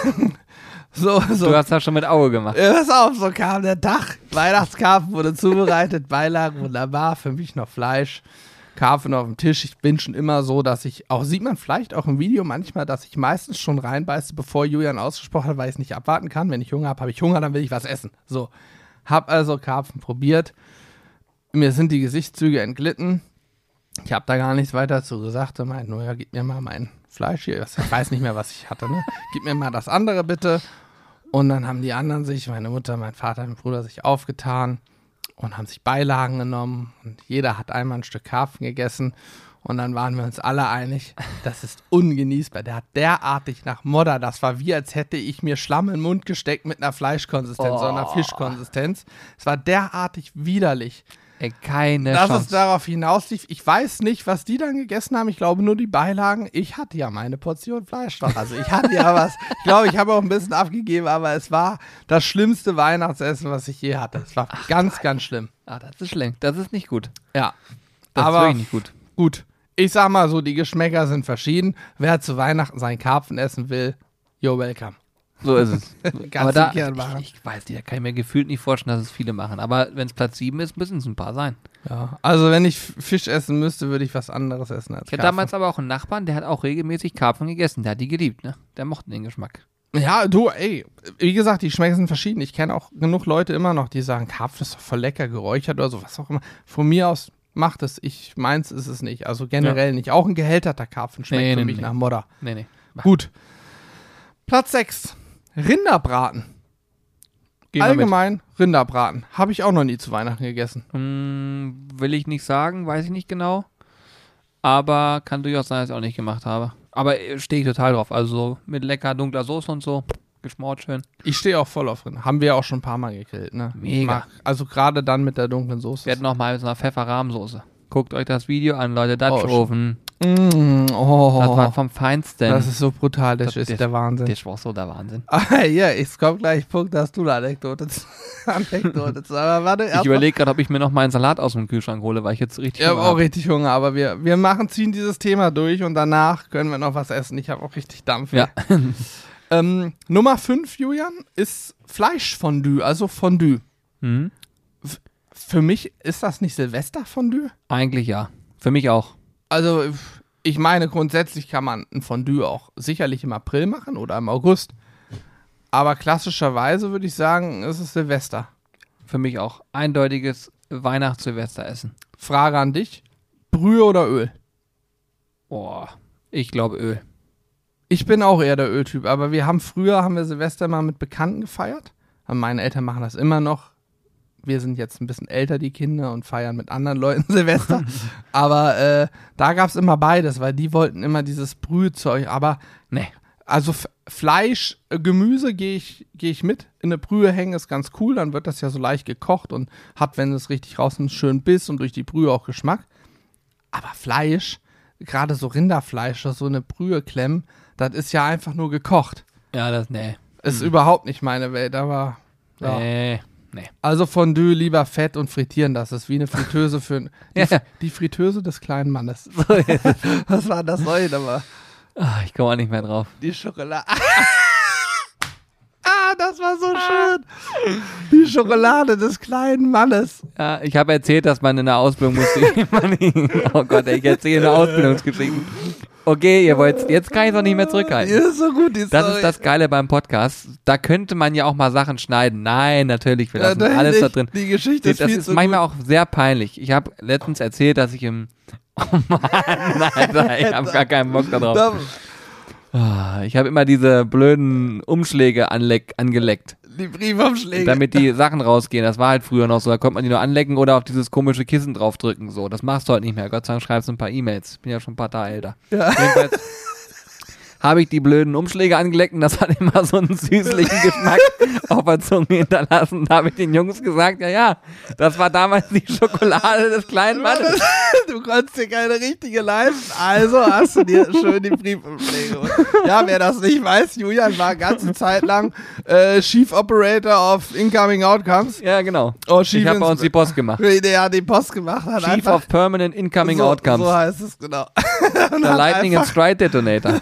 so, so. Du hast das schon mit Auge gemacht. Ja, Pass auf, so kam der Tag. Weihnachtskarpfen wurde zubereitet, Beilagen wunderbar, für mich noch Fleisch. Karpfen auf dem Tisch. Ich bin schon immer so, dass ich, auch sieht man vielleicht auch im Video manchmal, dass ich meistens schon reinbeiße, bevor Julian ausgesprochen hat, weil ich es nicht abwarten kann. Wenn ich Hunger habe, habe ich Hunger, dann will ich was essen. So. Hab also Karpfen probiert. Mir sind die Gesichtszüge entglitten. Ich habe da gar nichts weiter zu gesagt. Er meint nur, ja, gib mir mal mein Fleisch hier. Ich weiß nicht mehr, was ich hatte. Ne? Gib mir mal das andere bitte. Und dann haben die anderen sich, meine Mutter, mein Vater, mein Bruder, sich aufgetan und haben sich Beilagen genommen. Und jeder hat einmal ein Stück Karpfen gegessen. Und dann waren wir uns alle einig, das ist ungenießbar. Der hat derartig nach Modder. Das war wie, als hätte ich mir Schlamm in den Mund gesteckt mit einer Fleischkonsistenz oder einer Oh. Fischkonsistenz. Es war derartig widerlich. Ey, keine dass Chance. es darauf hinauslief. Ich weiß nicht, was die dann gegessen haben. Ich glaube nur die Beilagen. Ich hatte ja meine Portion Fleisch noch. Also ich hatte ja was. Ich glaube, ich habe auch ein bisschen abgegeben, aber es war das schlimmste Weihnachtsessen, was ich je hatte. Es war ganz, ganz schlimm. ah, das ist schlecht. Das ist nicht gut. Ja. Das ist aber wirklich nicht gut. gut. Ich sag mal so, die Geschmäcker sind verschieden. Wer zu Weihnachten seinen Karpfen essen will, you're welcome. So ist es. Aber da, ich, machen. ich weiß nicht, da kann ich mir gefühlt nicht vorstellen, dass es viele machen. Aber wenn es Platz 7 ist, müssen es ein paar sein. Ja. Also wenn ich Fisch essen müsste, würde ich was anderes essen als Ich hatte Karpfen. damals aber auch einen Nachbarn, der hat auch regelmäßig Karpfen gegessen. Der hat die geliebt, ne? Der mochte den Geschmack. Ja, du, ey, wie gesagt, die Geschmäcker sind verschieden. Ich kenne auch genug Leute immer noch, die sagen, Karpfen ist doch voll lecker, geräuchert oder so, was auch immer. Von mir aus macht es. Ich meins ist es nicht. Also generell nicht. Auch ein gehälterter Karpfen schmeckt Nee, für nee, mich nee. nach Modder. Nee, nee. Gut. Platz 6. Rinderbraten. Gehen. Allgemein Rinderbraten. Habe ich auch noch nie zu Weihnachten gegessen. Hm, will ich nicht sagen, weiß ich nicht genau. Aber kann durchaus sein, dass ich auch nicht gemacht habe. Aber äh, stehe ich total drauf. Also so mit lecker dunkler Soße und so. Geschmort schön. Ich stehe auch voll auf Rinder. Haben wir auch schon ein paar Mal gegrillt, ne? Mega. Mag- Also gerade dann mit der dunklen Soße. Wir hatten noch mal mit so einer Pfefferrahmsoße. Guckt euch das Video an, Leute. Oh, Dutch Oven. Mm, oh, Das war vom Feinsten. das ist so brutal. Das, Das- ist das- der Wahnsinn. das war so der Wahnsinn. Ah, ja, es kommt gleich Punkt, dass du eine Anekdote zu. Anekdote zu. Aber warte, Ich überlege gerade, ob ich mir noch mal einen Salat aus dem Kühlschrank hole, weil ich jetzt richtig Ich habe Hunger auch hab. richtig Hunger, aber wir, wir machen, ziehen dieses Thema durch und danach können wir noch was essen. Ich habe auch richtig Dampf. Ja. Ähm, Nummer 5, Julian, ist Fleischfondue, also Fondue. Mhm. Für mich ist das nicht Silvesterfondue? Eigentlich ja. Für mich auch. Also, ich meine, grundsätzlich kann man ein Fondue auch sicherlich im April machen oder im August. Aber klassischerweise würde ich sagen, es ist Silvester. Für mich auch. Eindeutiges Weihnachts-Silvester-Essen. Frage an dich: Brühe oder Öl? Boah. Ich glaube Öl. Ich bin auch eher der Öltyp, aber wir haben früher, haben wir Silvester mal mit Bekannten gefeiert. Meine Eltern machen das immer noch. Wir sind jetzt ein bisschen älter, die Kinder, und feiern mit anderen Leuten Silvester. aber äh, da gab es immer beides, weil die wollten immer dieses Brühezeug. Aber Nee. also F Fleisch, äh, Gemüse gehe ich, geh ich mit. In eine Brühe hängen ist ganz cool, dann wird das ja so leicht gekocht und hat, wenn es richtig raus ist, einen schönen Biss und durch die Brühe auch Geschmack. Aber Fleisch, gerade so Rinderfleisch, das so eine Brühe klemmen, das ist ja einfach nur gekocht. Ja, das, nee. Ist überhaupt nicht meine Welt, aber ja. Nee. Nee. Also Fondue lieber fett und frittieren, das ist wie eine Fritteuse für die, Ja. die Fritteuse des kleinen Mannes. Was war das neue aber Ah, ich komme auch nicht mehr drauf. Die Schokolade. ah, das war so schön. Die Schokolade des kleinen Mannes. Ja, ich habe erzählt, dass man in der Ausbildung musste. oh Gott, ey, ich erzähle eine Ausbildungsgeschichte. Okay, ihr wollt, jetzt kann ich doch nicht mehr Die zurückhalten. ist so gut, die Das Story. ist das Geile beim Podcast. Da könnte man ja auch mal Sachen schneiden. Nein, natürlich, wir Ja, lassen nein, alles da drin. Die Geschichte Das ist viel ist zu manchmal auch sehr peinlich. Ich habe letztens erzählt, dass ich im. Oh Mann, Alter, ich habe gar keinen Bock gut. darauf. Da, Ah, Ich habe immer diese blöden Umschläge anleck, angeleckt, die Briefumschläge. damit die Sachen rausgehen. Das war halt früher noch so. Da konnte man die nur anlecken oder auf dieses komische Kissen draufdrücken. So, das machst du halt nicht mehr. Gott sei Dank schreibst du ein paar E-Mails. Bin ja schon ein paar Tage älter. Ja. Jedenfalls habe ich die blöden Umschläge angeleckt und das hat immer so einen süßlichen Geschmack auf der Zunge hinterlassen. Da habe ich den Jungs gesagt, ja, ja, das war damals die Schokolade des kleinen Mannes. Du konntest dir keine richtige leisten, also hast du dir schön die Briefumschläge. Ja, wer das nicht weiß, Julian war ganze Zeit lang äh, Chief Operator of Incoming Outcomes. Ja, genau. Oh, Ich habe bei uns die Post gemacht. Der hat die Post gemacht hat. Chief of Permanent Incoming so, Outcomes. So heißt es, genau. The hat Lightning and Stride Detonator.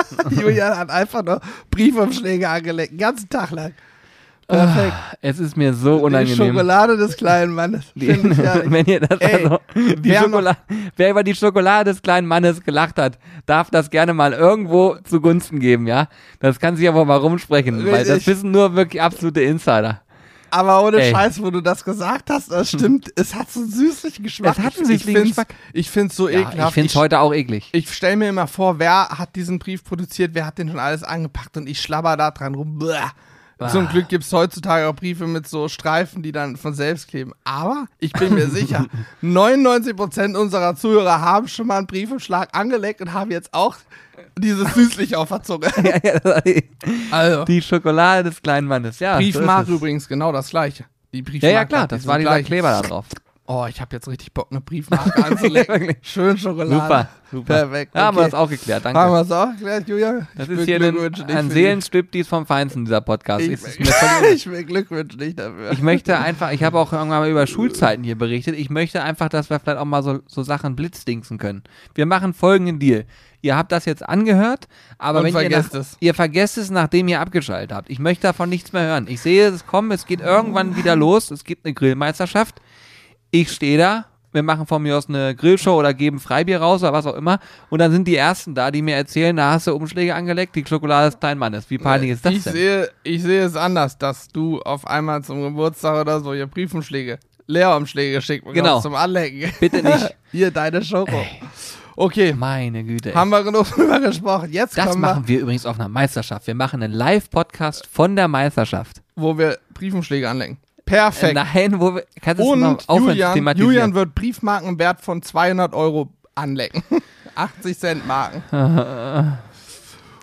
Julian hat einfach nur Briefumschläge angelegt, den ganzen Tag lang. Perfekt. Es ist mir so Die unangenehm. Schokolade des kleinen Mannes. Die, wenn ihr das Ey, also, die wer noch- wer über die Schokolade des kleinen Mannes gelacht hat, darf das gerne mal irgendwo zugunsten geben, ja? Das kann sich aber mal rumsprechen, weil das wissen nur wirklich absolute Insider. Aber ohne Ey. Scheiß, wo du das gesagt hast, das stimmt. Es hat so einen süßlichen Geschmack. Es hat einen Ich- süßlichen ich find's- Geschmack. Ich finde es so Ja, ekelhaft. ich finde es heute auch eklig. Ich stelle mir immer vor, wer hat diesen Brief produziert, wer hat den schon alles angepackt und ich schlabber da dran rum. Bäh. Zum Glück gibt es heutzutage auch Briefe mit so Streifen, die dann von selbst kleben. Aber ich bin mir sicher, 99% unserer Zuhörer haben schon mal einen Briefumschlag angelegt und haben jetzt auch dieses süßlich auf der Zunge. Ja, ja, das- Also, die Schokolade des kleinen Mannes, ja. so Briefmarke es. übrigens genau das gleiche. Die Ja, Briefmarke ja, klar, hat das war dieser Kleber da drauf. Oh, ich habe jetzt richtig Bock, eine Briefmarke anzulecken. Schön Schokolade. Super, super. Perfekt. Ja, haben wir okay. das auch geklärt, danke. Haben wir es auch geklärt, Julia? das ich ist hier ein, ein Seelenstriptease vom Feinsten, dieser Podcast. Es Ich, völlig- ich will Glückwünsche nicht dafür. Ich möchte einfach, ich habe auch irgendwann mal über Schulzeiten hier berichtet. Ich möchte einfach, dass wir vielleicht auch mal so, so Sachen blitzdingsen können. Wir machen folgenden Deal. Ihr habt das jetzt angehört, aber Und wenn ihr, vergesst nach, es. ihr vergesst es, nachdem ihr abgeschaltet habt. Ich möchte davon nichts mehr hören. Ich sehe es kommen, es geht irgendwann wieder los. Es gibt eine Grillmeisterschaft. Ich stehe da. Wir machen von mir aus eine Grillshow oder geben Freibier raus oder was auch immer. Und dann sind die Ersten da, die mir erzählen, da hast du Umschläge angeleckt, die Schokolade ist dein Mann. Wie peinlich ist das ich denn? Sehe, ich sehe es anders, dass du auf einmal zum Geburtstag oder so hier Briefumschläge, Leerumschläge geschickt bekommst Genau. zum Anlecken. Bitte nicht. Hier, deine Schoko. Okay, Meine Güte. ey. haben wir genug drüber gesprochen. Jetzt Das machen wir übrigens auf einer Meisterschaft. Wir machen einen Live-Podcast von der Meisterschaft. wo wir Briefumschläge anlenken. Perfekt. Nein, wo wir. Kannst du noch Und Julian? Julian wird Briefmarken wert von 200 Euro anlecken. 80 Cent Marken.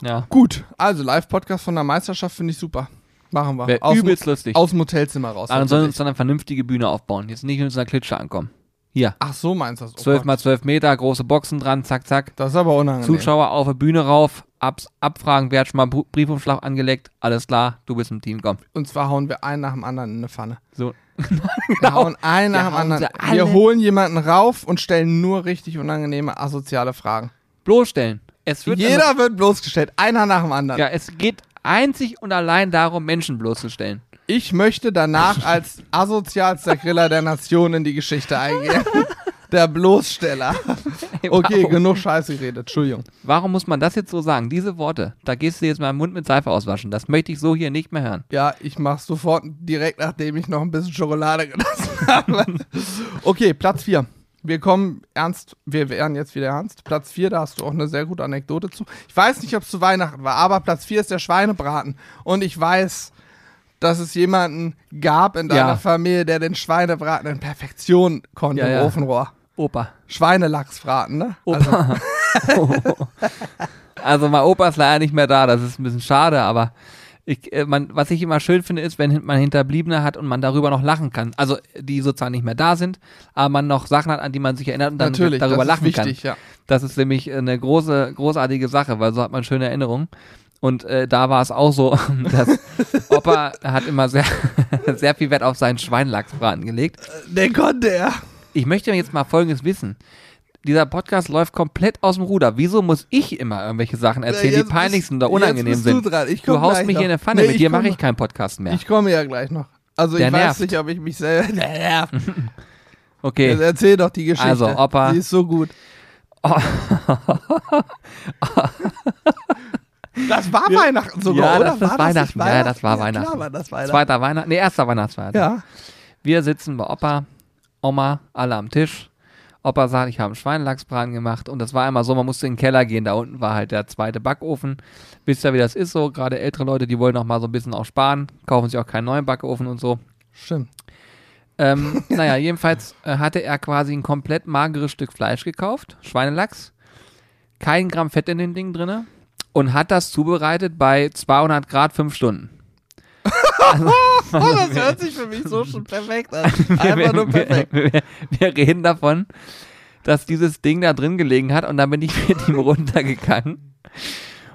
ja. Gut, also Live-Podcast von der Meisterschaft finde ich super. Machen wir. Wäre Aus, übelst lustig. aus dem Hotelzimmer raus. Aber dann sollen wir uns dann eine vernünftige Bühne aufbauen. Jetzt nicht mit unserer Klitsche ankommen. Hier. Ach so, meinst du das? Oh 12 Gott. mal 12 Meter, große Boxen dran, zack, zack. Das ist aber unangenehm. Zuschauer auf der Bühne rauf, abs, abfragen, wer hat schon mal Briefumschlag angelegt. Alles klar, du bist im Team, komm. Und zwar hauen wir einen nach dem anderen in eine Pfanne. So. Wir hauen einen nach dem anderen. Wir holen jemanden rauf und stellen nur richtig unangenehme asoziale Fragen. Bloßstellen. Es wird Jeder wird bloßgestellt, einer nach dem anderen. ja, es geht einzig und allein darum, Menschen bloßzustellen. Ich möchte danach als asozialster Griller der Nation in die Geschichte eingehen. Der Bloßsteller. Okay, Warum? genug Scheiße geredet. Entschuldigung. Warum muss man das jetzt so sagen? Diese Worte, da gehst du jetzt mal im Mund mit Seife auswaschen. Das möchte ich so hier nicht mehr hören. Ja, ich mach's sofort direkt, nachdem ich noch ein bisschen Schokolade genossen habe. Okay, Platz 4. Wir kommen ernst, wir werden jetzt wieder ernst. Platz 4, da hast du auch eine sehr gute Anekdote zu. Ich weiß nicht, ob es zu Weihnachten war, aber Platz 4 ist der Schweinebraten. Und ich weiß, dass es jemanden gab in deiner Ja. Familie, der den Schweinebraten in Perfektion konnte Ja, im ja. Ofenrohr. Opa. Schweinelachsbraten, ne? Also, Opa. Also mein Opa ist leider nicht mehr da, das ist ein bisschen schade, aber ich, äh, man, was ich immer schön finde, ist, wenn man Hinterbliebene hat und man darüber noch lachen kann. Also die sozusagen nicht mehr da sind, aber man noch Sachen hat, an die man sich erinnert und dann natürlich, darüber lachen kann. wichtig, ja. Das ist nämlich eine große, großartige Sache, weil so hat man schöne Erinnerungen. Und äh, da war es auch so, dass Opa hat immer sehr, sehr viel Wert auf seinen Schweinlachsbraten gelegt. Den konnte er. Ich möchte jetzt mal Folgendes wissen. Dieser Podcast läuft komplett aus dem Ruder. Wieso muss ich immer irgendwelche Sachen erzählen, Jetzt die peinlichsten bist- oder unangenehm sind? Du, Du haust mich noch. hier in eine Pfanne. Nee, Mit dir mache ich keinen Podcast mehr. Ich komme ja gleich noch. Also Der ich weiß nervt. nicht, ob ich mich selber. Der nervt. okay. Jetzt erzähl doch die Geschichte. Also, Opa- Sie ist so gut. Das war Weihnachten sogar, Ja, oder? das ist war Weihnachten. nicht Ja, das war Ja, Weihnachten. Klar war das Weihnachten. Zweiter Weihnachten, nee, erster Weihnachtsfeiertag. Ja. Wir sitzen bei Opa, Oma, alle am Tisch. Opa sagt, ich habe einen Schweinelachsbraten gemacht und das war immer so, man musste in den Keller gehen, da unten war halt der zweite Backofen. Wisst ihr, wie das ist so? Gerade ältere Leute, die wollen noch mal so ein bisschen auch sparen, kaufen sich auch keinen neuen Backofen und so. Stimmt. Ähm, naja, jedenfalls äh, hatte er quasi ein komplett mageres Stück Fleisch gekauft, Schweinelachs, kein Gramm Fett in dem Ding drinne und hat das zubereitet bei 200 Grad fünf Stunden. Oh, das hört sich für mich so schon perfekt an. Einfach nur wir, perfekt. wir, reden davon, dass dieses Ding da drin gelegen hat und dann bin ich mit ihm runtergegangen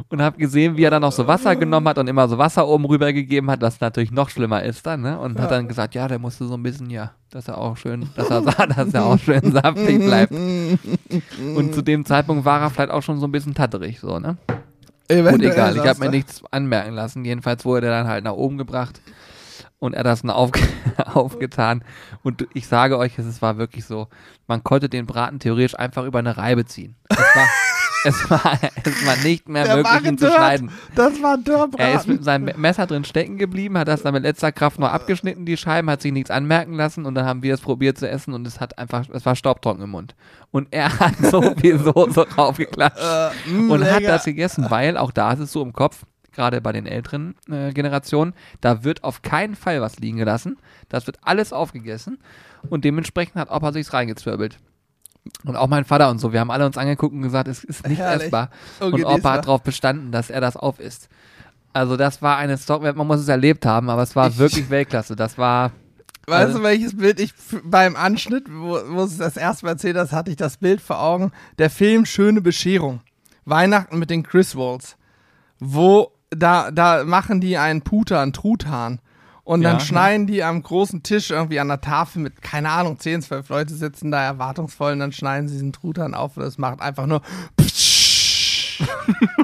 und habe gesehen, wie er dann noch so Wasser genommen hat und immer so Wasser oben rüber gegeben hat, was natürlich noch schlimmer ist dann, ne? Und hat dann gesagt, ja, der musste so ein bisschen, ja, dass er auch schön, dass er, dass er auch schön saftig bleibt. Und zu dem Zeitpunkt war er vielleicht auch schon so ein bisschen tatterig, so, ne? Gut, Eventuell egal, ich habe mir ne? nichts anmerken lassen. Jedenfalls wurde er dann halt nach oben gebracht und er dann aufge aufgetan. Und ich sage euch, es war wirklich so, man konnte den Braten theoretisch einfach über eine Reibe ziehen. Es war, es war, es war nicht mehr Der möglich, ihn zu schneiden. Das war ein Er ist Dörrbraten. mit seinem Messer drin stecken geblieben, hat das dann mit letzter Kraft noch abgeschnitten, die Scheiben, hat sich nichts anmerken lassen und dann haben wir es probiert zu essen und es hat einfach, es war staubtrocken im Mund. Und er hat so viel Soße draufgeklatscht Äh, mm, und hat das gegessen, weil auch da ist es so im Kopf, gerade bei den älteren äh, Generationen, da wird auf keinen Fall was liegen gelassen. Das wird alles aufgegessen und dementsprechend hat Opa sich's reingezwirbelt. Und auch mein Vater und so, wir haben alle uns angeguckt und gesagt, es ist nicht Herrlich. essbar. Und. Opa hat darauf bestanden, dass er das aufisst. Also das war eine Story, man muss es erlebt haben, aber es war Ich- wirklich Weltklasse. Das war, Weißt Also- du, welches Bild ich beim Anschnitt, wo, wo es das erste Mal erzählt hast, hatte ich das Bild vor Augen. Der Film Schöne Bescherung. Weihnachten mit den Griswolds. Wo, da, da machen die einen Puter, einen Truthahn. Und dann Ja, schneiden die am großen Tisch irgendwie an der Tafel mit, keine Ahnung, 10, 12 Leute sitzen da erwartungsvoll und dann schneiden sie diesen Truthahn auf und es macht einfach nur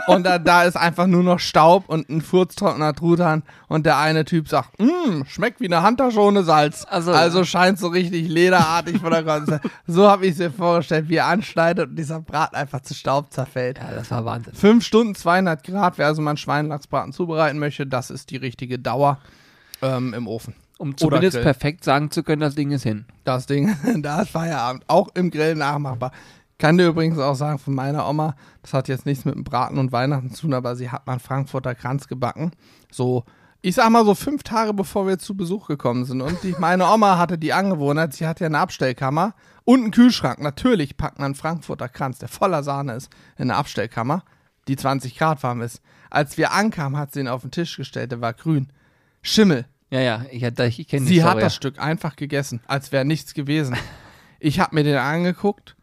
und da, da ist einfach nur noch Staub und ein furztrockener Truthahn und der eine Typ sagt, mmm, schmeckt wie eine Handtasche ohne Salz. Also- Also, scheint so richtig lederartig von der Konsistenz. So habe ich es mir vorgestellt, wie er anschneidet und dieser Braten einfach zu Staub zerfällt. Ja, das war Wahnsinn. Fünf Stunden, 200 Grad, wer also mal einen Schweinlachsbraten zubereiten möchte, das ist die richtige Dauer ähm, im Ofen. Um zumindest perfekt sagen zu können, das Ding ist hin. Das Ding, da ist Feierabend. Auch im Grill nachmachbar. Kann dir übrigens auch sagen, von meiner Oma, das hat jetzt nichts mit dem Braten und Weihnachten zu tun, aber sie hat mal einen Frankfurter Kranz gebacken. So, ich sag mal so fünf Tage bevor wir zu Besuch gekommen sind. Und die, meine Oma hatte die Angewohnheit, sie hat ja eine Abstellkammer und einen Kühlschrank. Natürlich packt man einen Frankfurter Kranz, der voller Sahne ist, in eine Abstellkammer, die 20 Grad warm ist. Als wir ankamen, hat sie ihn auf den Tisch gestellt, der war grün. Schimmel, Ja, ja, ich, ich, ich kenne Sie hat Story. das Stück einfach gegessen, als wäre nichts gewesen. Ich habe mir den angeguckt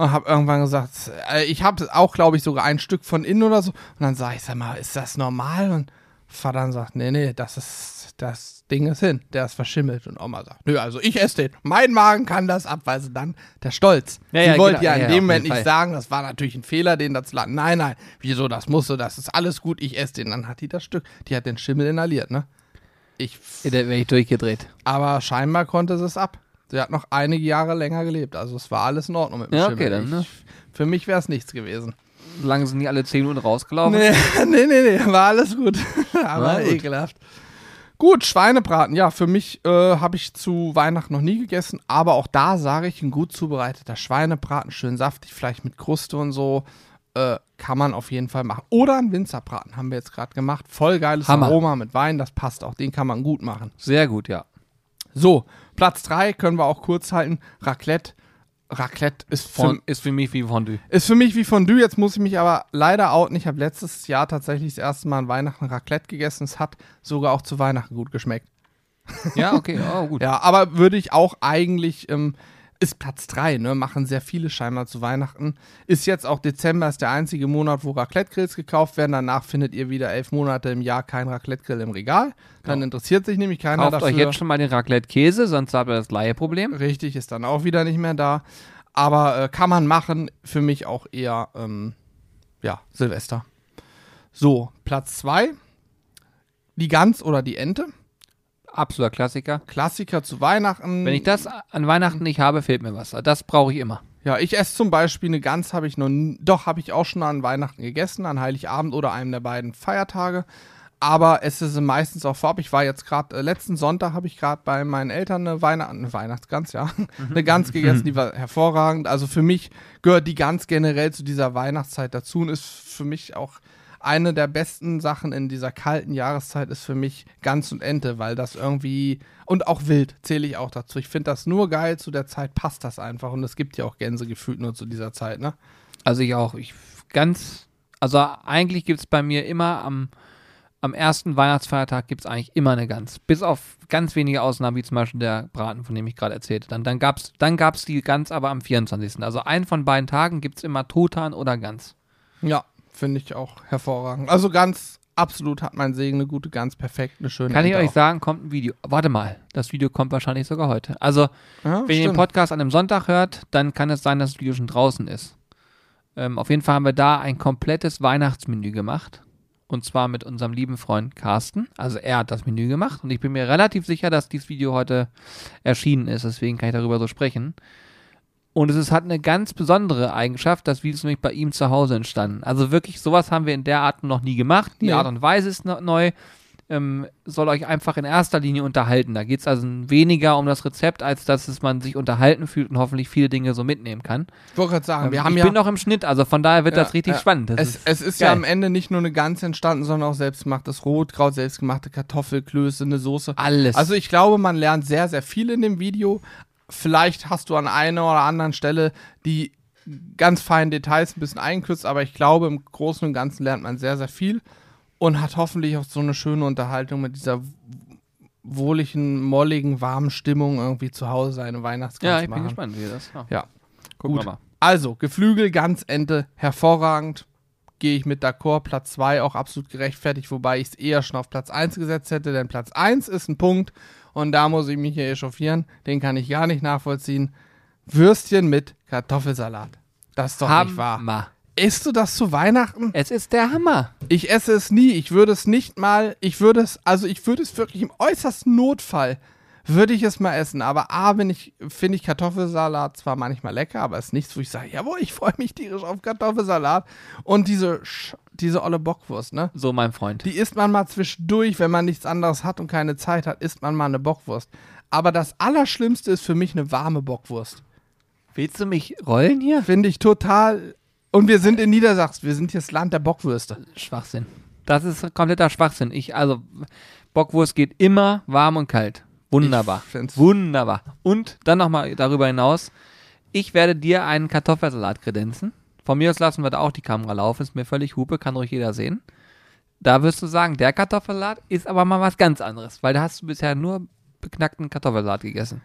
und habe irgendwann gesagt, äh, ich habe auch, glaube ich, sogar ein Stück von innen oder so. Und dann sage ich, sag mal, ist das normal? Und Vater dann sagt, nee, nee, das ist, das Ding ist hin, der ist verschimmelt. Und Oma sagt, nö, also ich esse den. Mein Magen kann das abweisen. Dann der Stolz. Ja, Sie ja, wollte genau. ja in ja, dem Moment nicht sagen, das war natürlich ein Fehler, den dazu laden. Nein, nein, wieso, das musste, das ist alles gut, ich esse den. Dann hat die das Stück, die hat den Schimmel inhaliert, ne? Ich Da wäre ich durchgedreht. aber scheinbar konnte sie es ab. Sie hat noch einige Jahre länger gelebt. Also es war alles in Ordnung mit dem Ja, Schimmel. okay, dann, ne? Ich, für mich wäre es nichts gewesen. Solange sind die alle 10 Minuten rausgelaufen. Nee, nee, nee, nee, war alles gut. aber War gut. ekelhaft. Gut, Schweinebraten. Ja, für mich äh, habe ich zu Weihnachten noch nie gegessen. Aber auch da sage ich, ein gut zubereiteter Schweinebraten, schön saftig, vielleicht mit Kruste und so, äh, kann man auf jeden Fall machen. Oder ein Winzerbraten haben wir jetzt gerade gemacht. Voll geiles Hammer. Aroma mit Wein, das passt auch. Den kann man gut machen. Sehr gut, ja. So, Platz 3 können wir auch kurz halten. Raclette. Raclette ist für, Fond, ist für mich wie Fondue. ist für mich wie Fondue. Jetzt muss ich mich aber leider outen. Ich habe letztes Jahr tatsächlich das erste Mal an Weihnachten Raclette gegessen. Es hat sogar auch zu Weihnachten gut geschmeckt. Ja, okay, oh, gut. Ja, aber würde ich auch eigentlich, ähm, ist Platz 3, ne? Machen sehr viele scheinbar zu Weihnachten. Ist jetzt auch Dezember, ist der einzige Monat, wo Raclette-Grills gekauft werden. Danach findet ihr wieder elf Monate im Jahr kein Raclette-Grill im Regal. Dann Genau. interessiert sich nämlich keiner Kauft dafür. euch jetzt schon mal den Raclette-Käse, sonst habt ihr das Laie-Problem. Richtig, ist dann auch wieder nicht mehr da. Aber äh, kann man machen, für mich auch eher, ähm, ja, Silvester. So, Platz 2. Die Gans oder die Ente. Absoluter Klassiker. Klassiker zu Weihnachten. Wenn ich das an Weihnachten nicht habe, fehlt mir was. Das brauche ich immer. Ja, ich esse zum Beispiel eine Gans, habe ich noch, doch, habe ich auch schon an Weihnachten gegessen, an Heiligabend oder einem der beiden Feiertage. Aber esse sie meistens auch vorab. Ich war jetzt gerade, äh, letzten Sonntag habe ich gerade bei meinen Eltern eine, Weihnacht eine Weihnachtsgans, ja, eine Gans gegessen, die war hervorragend. Also für mich gehört die Gans generell zu dieser Weihnachtszeit dazu und ist für mich auch eine der besten Sachen in dieser kalten Jahreszeit ist für mich Gans und Ente, weil das irgendwie und auch Wild zähle ich auch dazu. Ich finde das nur geil, zu der Zeit passt das einfach und es gibt ja auch Gänse gefühlt nur zu dieser Zeit, ne? Also ich auch. Ich ganz, also eigentlich gibt es bei mir immer am, am ersten Weihnachtsfeiertag gibt es eigentlich immer eine Gans. Bis auf ganz wenige Ausnahmen, wie zum Beispiel der Braten, von dem ich gerade erzählte. Dann, dann gab es dann gab's die Gans aber am 24. Also einen von beiden Tagen gibt es immer Totan oder Gans. Ja, finde ich auch hervorragend. Also ganz absolut hat mein Segen eine gute Gans, perfekt, eine schöne Kann ich Ente euch sagen, kommt ein Video. Warte mal, das Video kommt wahrscheinlich sogar heute. Also, auch. Ja, wenn ihr den stimmt. Podcast an einem Sonntag hört, dann kann es sein, dass das Video schon draußen ist. Ähm, auf jeden Fall haben wir da ein komplettes Weihnachtsmenü gemacht. Und zwar mit unserem lieben Freund Carsten. Also er hat das Menü gemacht. Und ich bin mir relativ sicher, dass dieses Video heute erschienen ist. Deswegen kann ich darüber so sprechen. Und es ist, hat eine ganz besondere Eigenschaft. Das Video ist nämlich bei ihm zu Hause entstanden. Also wirklich, sowas haben wir in der Art noch nie gemacht. Die Nee. Art und Weise ist neu. Ähm, soll euch einfach in erster Linie unterhalten. Da geht es also weniger um das Rezept, als dass es man sich unterhalten fühlt und hoffentlich viele Dinge so mitnehmen kann. Ich wollte gerade sagen, wir Ähm, haben ich ja bin noch im Schnitt, also von daher wird Ja, das richtig ja. spannend. Das es, ist, es ist ja am Ende nicht nur eine Gans entstanden, sondern auch selbstgemachtes Rotkraut, selbstgemachte Kartoffelklöße, eine Soße. alles. Also ich glaube, man lernt sehr, sehr viel in dem Video. Vielleicht hast du an einer oder anderen Stelle die ganz feinen Details ein bisschen eingekürzt, aber ich glaube, im Großen und Ganzen lernt man sehr, sehr viel und hat hoffentlich auch so eine schöne Unterhaltung mit dieser wohligen, molligen, warmen Stimmung irgendwie zu Hause seine Weihnachtsgans Ja, ich machen. bin gespannt, wie das ja. Ja. Gucken Gut. wir mal. Also, Geflügel, Gansente, hervorragend. Gehe ich mit d'accord. Platz 2 auch absolut gerechtfertigt, wobei ich es eher schon auf Platz 1 gesetzt hätte, denn Platz 1 ist ein Punkt und da muss ich mich hier echauffieren. Den kann ich gar nicht nachvollziehen. Würstchen mit Kartoffelsalat. Das ist doch nicht wahr. Hammer. Isst du das zu Weihnachten? Es ist der Hammer. Ich esse es nie. Ich würde es nicht mal, ich würde es, also ich würde es wirklich im äußersten Notfall, würde ich es mal essen. Aber A, bin ich, finde ich Kartoffelsalat zwar manchmal lecker, aber es ist nichts, wo ich sage, jawohl, ich freue mich tierisch auf Kartoffelsalat. Und diese, Sch- diese olle Bockwurst, ne? So, mein Freund. Die isst man mal zwischendurch, wenn man nichts anderes hat und keine Zeit hat, isst man mal eine Bockwurst. Aber das Allerschlimmste ist für mich eine warme Bockwurst. Willst du mich rollen hier? Finde ich total. Und wir sind in Niedersachsen, wir sind hier das Land der Bockwürste. Schwachsinn. Das ist kompletter Schwachsinn. Ich, also, Bockwurst geht immer warm und kalt. Wunderbar. Wunderbar. Und dann nochmal darüber hinaus, ich werde dir einen Kartoffelsalat kredenzen. Von mir aus lassen wir da auch die Kamera laufen, ist mir völlig Hupe, kann ruhig jeder sehen. Da wirst du sagen, der Kartoffelsalat ist aber mal was ganz anderes, weil da hast du bisher nur beknackten Kartoffelsalat gegessen.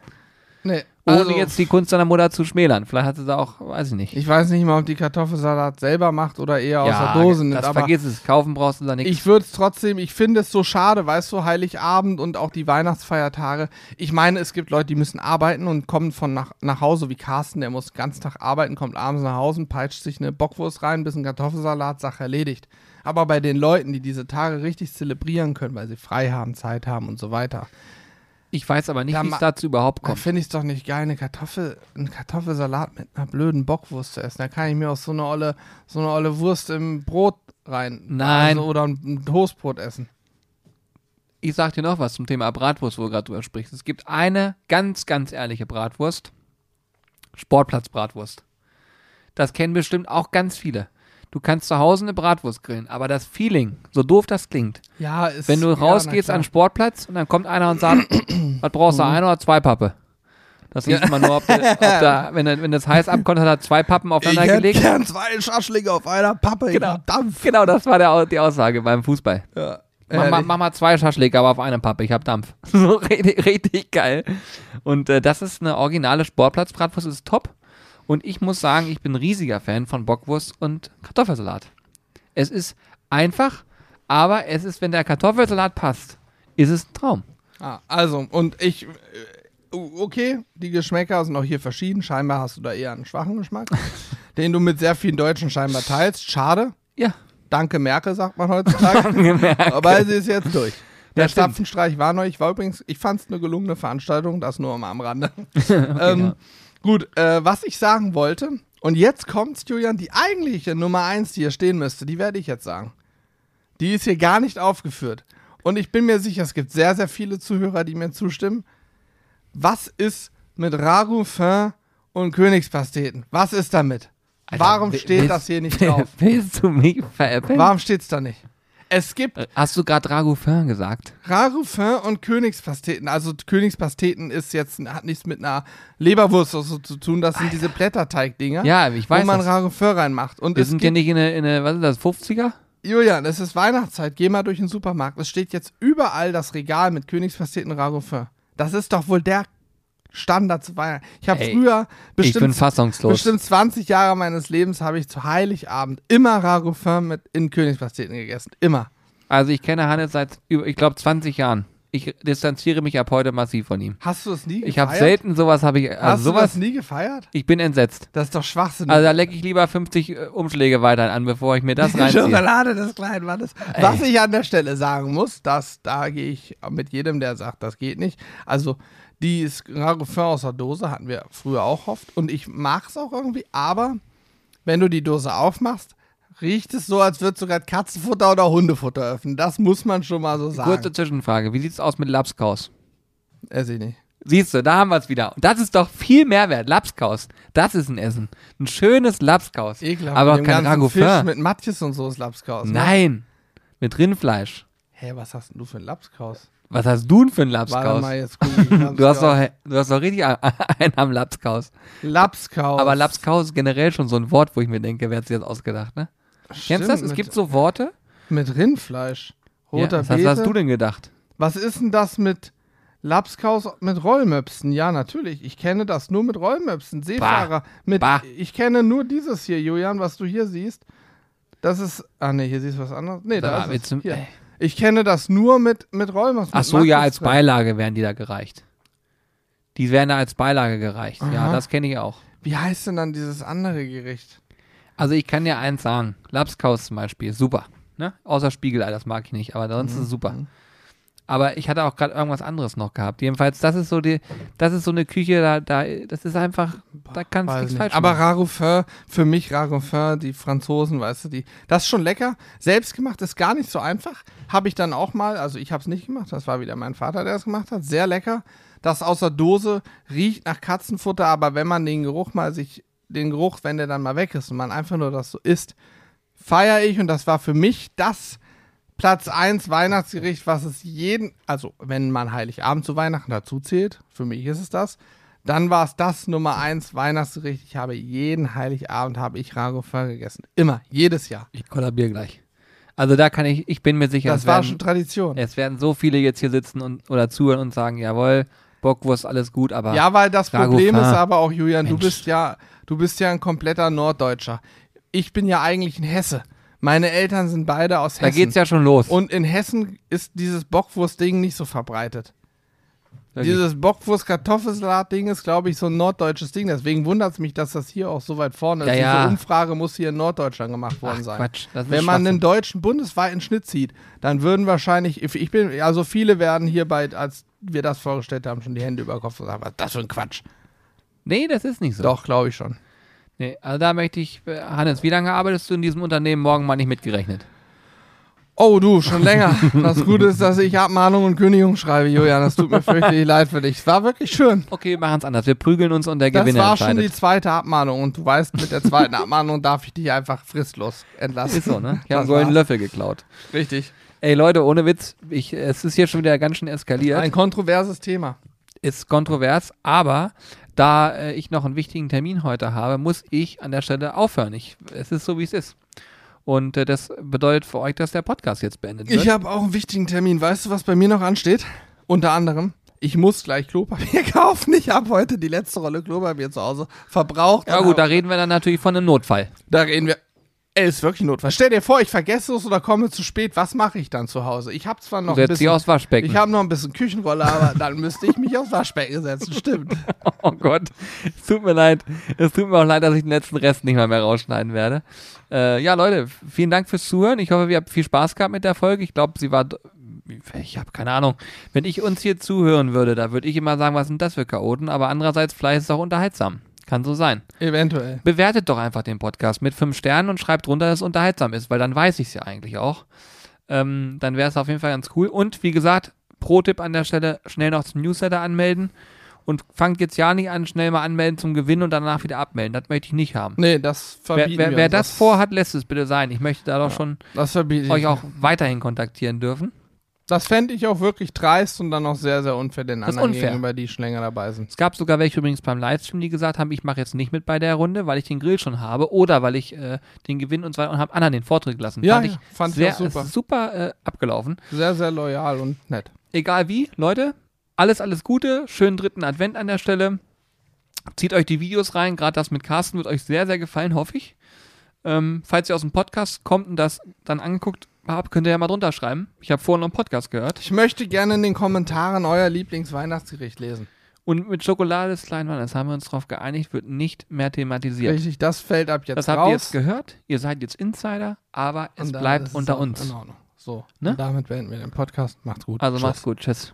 Nee, Ohne also- jetzt die Kunst deiner Mutter zu schmälern. Vielleicht hat sie da auch, weiß ich nicht. Ich weiß nicht mal, ob die Kartoffelsalat selber macht oder eher aus der Dose nimmt. das Aber vergiss es. Kaufen brauchst du da nichts. ich würde es trotzdem, ich finde es so schade, weißt du, Heiligabend und auch die Weihnachtsfeiertage. Ich meine, es gibt Leute, die müssen arbeiten und kommen von nach, nach Hause, wie Carsten, der muss den ganzen Tag arbeiten, kommt abends nach Hause und peitscht sich eine Bockwurst rein, ein bisschen Kartoffelsalat, Sache erledigt. Aber bei den Leuten, die diese Tage richtig zelebrieren können, weil sie frei haben, Zeit haben und so weiter, Ich weiß aber nicht, Da wie es dazu überhaupt da kommt. finde ich es doch nicht geil, eine Kartoffel, einen Kartoffelsalat mit einer blöden Bockwurst zu essen. Da kann ich mir auch so eine olle, so eine olle Wurst im Brot rein. Nein. Also, oder ein, ein Toastbrot essen. Ich sag dir noch was zum Thema Bratwurst, wo du gerade drüber sprichst. Es gibt eine ganz, ganz ehrliche Bratwurst. Sportplatzbratwurst. Das kennen bestimmt auch ganz viele. Du kannst zu Hause eine Bratwurst grillen, aber das Feeling, so doof das klingt, Ja, ist. wenn du ja, rausgehst na an den. Sportplatz und dann kommt einer und sagt, was brauchst du, Mhm. eine oder zwei Pappe? Das riecht man nur, ob, der, ob da, wenn, wenn das heiß abkommt, hat er zwei Pappen aufeinander gelegt. gern zwei Schaschlinge auf einer Pappe. Genau. Dampf. Genau, das war der, die Aussage beim Fußball. Ja. Mach, mal, Ehrlich. mach mal zwei Schaschlik, aber auf eine Pappe, ich hab Dampf. So richtig, richtig geil. Und äh, das ist eine originale Sportplatzbratwurst, ist top. Und ich muss sagen, ich bin ein riesiger Fan von Bockwurst und Kartoffelsalat. Es ist einfach, aber es ist, wenn der Kartoffelsalat passt, ist es ein Traum. Ah, also, und ich. äh, Okay, die Geschmäcker sind auch hier verschieden. Scheinbar hast du da eher einen schwachen Geschmack, den du mit sehr vielen Deutschen scheinbar teilst. Schade. Ja. Danke, Merkel, sagt man heutzutage. Gemerkt. Aber sie ist jetzt durch. Der. Stapfenstreich war neu. Ich war übrigens, ich fand es eine gelungene Veranstaltung, das nur am Rande. ähm, ja. Gut, äh, was ich sagen wollte, und jetzt kommt's, Julian, die eigentliche Nummer eins, die hier stehen müsste, die werde ich jetzt sagen. Die ist hier gar nicht aufgeführt. Und ich bin mir sicher, es gibt sehr, sehr viele Zuhörer, die mir zustimmen. Was ist mit Ragoufin und Königspasteten? Was ist damit? Alter, Warum steht willst- das hier nicht drauf? Willst du mich veräppeln? Warum steht's da nicht? Es gibt Äh, Hast du gerade Ragoufin gesagt? Ragoufin und Königspasteten. Also Königspasteten ist jetzt hat nichts mit einer Leberwurst oder so zu tun. Das sind diese Blätterteig-Dinger, Ja, ich wo weiß man das. Ragoufin reinmacht. Und Wir sind gibt, nicht in eine, in eine, was ist das, 50er? Julian, es ist Weihnachtszeit. Geh mal durch den Supermarkt. Es steht jetzt überall das Regal mit Königspasteten und Ragoufin. Das ist doch wohl der Standard zu Weihnachten. Ich habe früher bestimmt, fassungslos. bestimmt 20 Jahre meines Lebens habe ich zu Heiligabend immer Ragoufin mit in Königspasteten gegessen. Immer. Also ich kenne Hannes seit, ich glaube, 20 Jahren. Ich distanziere mich ab heute massiv von ihm. Hast du es nie gefeiert? Ich habe selten sowas, habe ich, Hast also du das sowas, nie gefeiert? ich bin entsetzt. Das ist doch Schwachsinn. Also da lecke ich lieber 50 äh, Umschläge weiter an, bevor ich mir das Die reinziehe. Schokolade des kleinen Mannes. Ey. Was ich an der Stelle sagen muss, dass da gehe ich mit jedem, der sagt, das geht nicht. Also die ist Ragoufin aus der Dose, hatten wir früher auch oft. Und ich mag es auch irgendwie, aber wenn du die Dose aufmachst, riecht es so, als würdest du gerade Katzenfutter oder Hundefutter öffnen. Das muss man schon mal so sagen. Kurze Zwischenfrage, wie sieht's aus mit Lapskaus? Ess ich nicht. Siehst du, da haben wir es wieder. Und das ist doch viel Mehrwert. Lapskaus, das ist ein Essen. Ein schönes Lapskaus. Ekelhaft. Aber mit kein. Fisch mit Matjes und so ist Lapskaus. Ne? Nein, mit Rindfleisch. Hä, was hast denn du für ein Lapskaus? Was hast du denn für ein Lapskaus? Du hast, doch, du hast doch richtig einen am Lapskaus. Lapskaus. Aber Lapskaus ist generell schon so ein Wort, wo ich mir denke, wer hat sich das ausgedacht, ne? Kennst du das? Es mit- gibt so Worte. Mit Rindfleisch. Ja, Roter was hast, Beete. was hast du denn gedacht? Was ist denn das mit Lapskaus mit Rollmöpsen, ja, natürlich. Ich kenne das nur mit Rollmöpsen. Seefahrer mit. Bah. Ich kenne nur dieses hier, Julian, was du hier siehst. Das ist. Ah, nee, hier siehst du was anderes. Nee, da mal, ist es. du- Hier. ey. Ich kenne das nur mit, mit Rollmöpsen. Ach so, ja, als. Beilage werden die da gereicht. Die werden da als Beilage gereicht. Ja, Aha. das kenne ich auch. Wie heißt denn dann dieses andere Gericht? Also ich kann dir eins sagen. Lapskaus zum Beispiel, super. Ne? Außer Spiegelei, das mag ich nicht, aber sonst ist es super. Aber ich hatte auch gerade irgendwas anderes noch gehabt. Jedenfalls, das ist so die, das ist so eine Küche, da, da das ist einfach, da kannst du nichts nicht. falsch Aber machen. Raroufin, für mich Raroufin, die Franzosen, weißt du, die, das ist schon lecker. Selbstgemacht ist gar nicht so einfach. Habe ich dann auch mal, also ich habe es nicht gemacht, das war wieder mein Vater, der es gemacht hat. Sehr lecker. Das aus der Dose riecht nach Katzenfutter, aber wenn man den Geruch mal sich, den Geruch, wenn der dann mal weg ist und man einfach nur das so isst, feiere ich und das war für mich das Platz 1 Weihnachtsgericht, was es jeden, also wenn man Heiligabend zu Weihnachten dazu zählt, für mich ist es das, dann war es das Nummer 1 Weihnachtsgericht. Ich habe jeden Heiligabend habe ich Ragoufin gegessen. Immer, jedes Jahr. Ich kollabiere gleich. Also da kann ich, ich bin mir sicher, Das es war werden, schon Tradition. es werden so viele jetzt hier sitzen und oder zuhören und sagen, jawohl, Bockwurst, alles gut, aber Ja, weil das Problem Ragoufin. ist aber auch, Julian, du Mensch. bist ja, du bist ja ein kompletter Norddeutscher. Ich bin ja eigentlich ein Hesse. Meine Eltern sind beide aus da Hessen. geht's ja schon los. Und in Hessen ist dieses Bockwurst-Ding nicht so verbreitet. Wirklich. Dieses Bockwurst-Kartoffelsalat-Ding ist, glaube ich, so ein norddeutsches Ding. Deswegen wundert es mich, dass das hier auch so weit vorne ist. Ja. Diese Umfrage muss hier in Norddeutschland gemacht worden Ach, sein. Quatsch, Wenn man einen deutschen bundesweiten Schnitt zieht, dann würden wahrscheinlich, ich bin, also viele werden hierbei, als wir das vorgestellt haben, schon die Hände über den Kopf und sagen, was ist das für ein Quatsch. Nee, das ist nicht so. Doch, glaube ich schon. Nee, also da möchte ich, äh, Hannes, wie lange arbeitest du in diesem Unternehmen morgen mal nicht mitgerechnet? Oh, du, schon länger. Das Gute ist, dass ich Abmahnung und Kündigung schreibe, Julian. Das tut mir fürchterlich leid für dich. Es war wirklich schön. Okay, wir machen es anders. Wir prügeln uns und der Das Gewinner war schon die zweite Abmahnung und du weißt, mit der zweiten Abmahnung darf ich dich einfach fristlos entlassen. Ist so, ne? Ich habe Das einen goldenen. Löffel geklaut. Richtig. Ey, Leute, ohne Witz, ich, es ist hier schon wieder ganz schön eskaliert. Ein kontroverses Thema. ist kontrovers, aber da äh, ich noch einen wichtigen Termin heute habe, muss ich an der Stelle aufhören. Ich, es ist so, wie es ist. Und äh, das bedeutet für euch, dass der Podcast jetzt beendet wird. Ich habe auch einen wichtigen Termin. Weißt du, was bei mir noch ansteht? Unter anderem, ich muss gleich Klopapier kaufen. Ich habe heute die letzte Rolle Klopapier zu Hause verbraucht. ja gut, da reden wir dann natürlich von einem Notfall. da reden wir. Ey, ist wirklich Notfall. Stell dir vor, ich vergesse es oder komme zu spät. Was mache ich dann zu Hause? Ich habe zwar noch ein bisschen, aufs Waschbecken. ich habe noch ein bisschen Küchenrolle, aber dann müsste ich mich aufs Waschbecken setzen. Stimmt. oh Gott, es tut mir leid. Es tut mir auch leid, dass ich den letzten Rest nicht mal mehr rausschneiden werde. Äh, ja, Leute, vielen Dank fürs Zuhören. Ich hoffe, ihr habt viel Spaß gehabt mit der Folge. Ich glaube, sie war. Ich habe keine Ahnung. Wenn ich uns hier zuhören würde, da würde ich immer sagen, was sind das für Chaoten? Aber andererseits, vielleicht ist es auch unterhaltsam. Kann so sein. Eventuell. Bewertet doch einfach den Podcast mit fünf Sternen und schreibt drunter, dass es unterhaltsam ist, weil dann weiß ich es ja eigentlich auch. Ähm, dann wäre es auf jeden Fall ganz cool. Und wie gesagt, Pro-Tipp an der Stelle, schnell noch zum Newsletter anmelden. Und fangt jetzt ja nicht an, schnell mal anmelden zum Gewinn und danach wieder abmelden. Das möchte ich nicht haben. Nee, das Wer, verbieten wer, wir wer uns. das vorhat, lässt es bitte sein. Ich möchte da doch schon Das verbiete euch auch weiterhin kontaktieren dürfen. Das fände ich auch wirklich dreist und dann auch sehr, sehr unfair den Das anderen unfair. gegenüber, die schon länger dabei sind. Es gab sogar welche übrigens beim Livestream, die gesagt haben, ich mache jetzt nicht mit bei der Runde, weil ich den Grill schon habe oder weil ich äh, den Gewinn und so weiter und habe anderen den Vortritt gelassen. Ja, fand ja, ich fand ich sehr, auch super. super äh, abgelaufen. Sehr, sehr loyal und nett. Egal wie, Leute, alles, alles Gute. Schönen dritten Advent an der Stelle. Zieht euch die Videos rein, gerade das mit Carsten wird euch sehr, sehr gefallen, hoffe ich. Ähm, falls ihr aus dem Podcast kommt und das dann angeguckt habt, könnt ihr ja mal drunter schreiben. Ich habe vorhin noch einen Podcast gehört. Ich möchte gerne in den Kommentaren euer Lieblingsweihnachtsgericht lesen. Und mit Schokolade ist Kleinmann, das haben wir uns darauf geeinigt, wird nicht mehr thematisiert. Richtig, das fällt ab jetzt Das habt raus. ihr jetzt gehört. Ihr seid jetzt Insider, aber es bleibt unter uns. In Ordnung. So, Ne? damit beenden wir den Podcast. Macht's gut. Also Tschüss. macht's gut. Tschüss.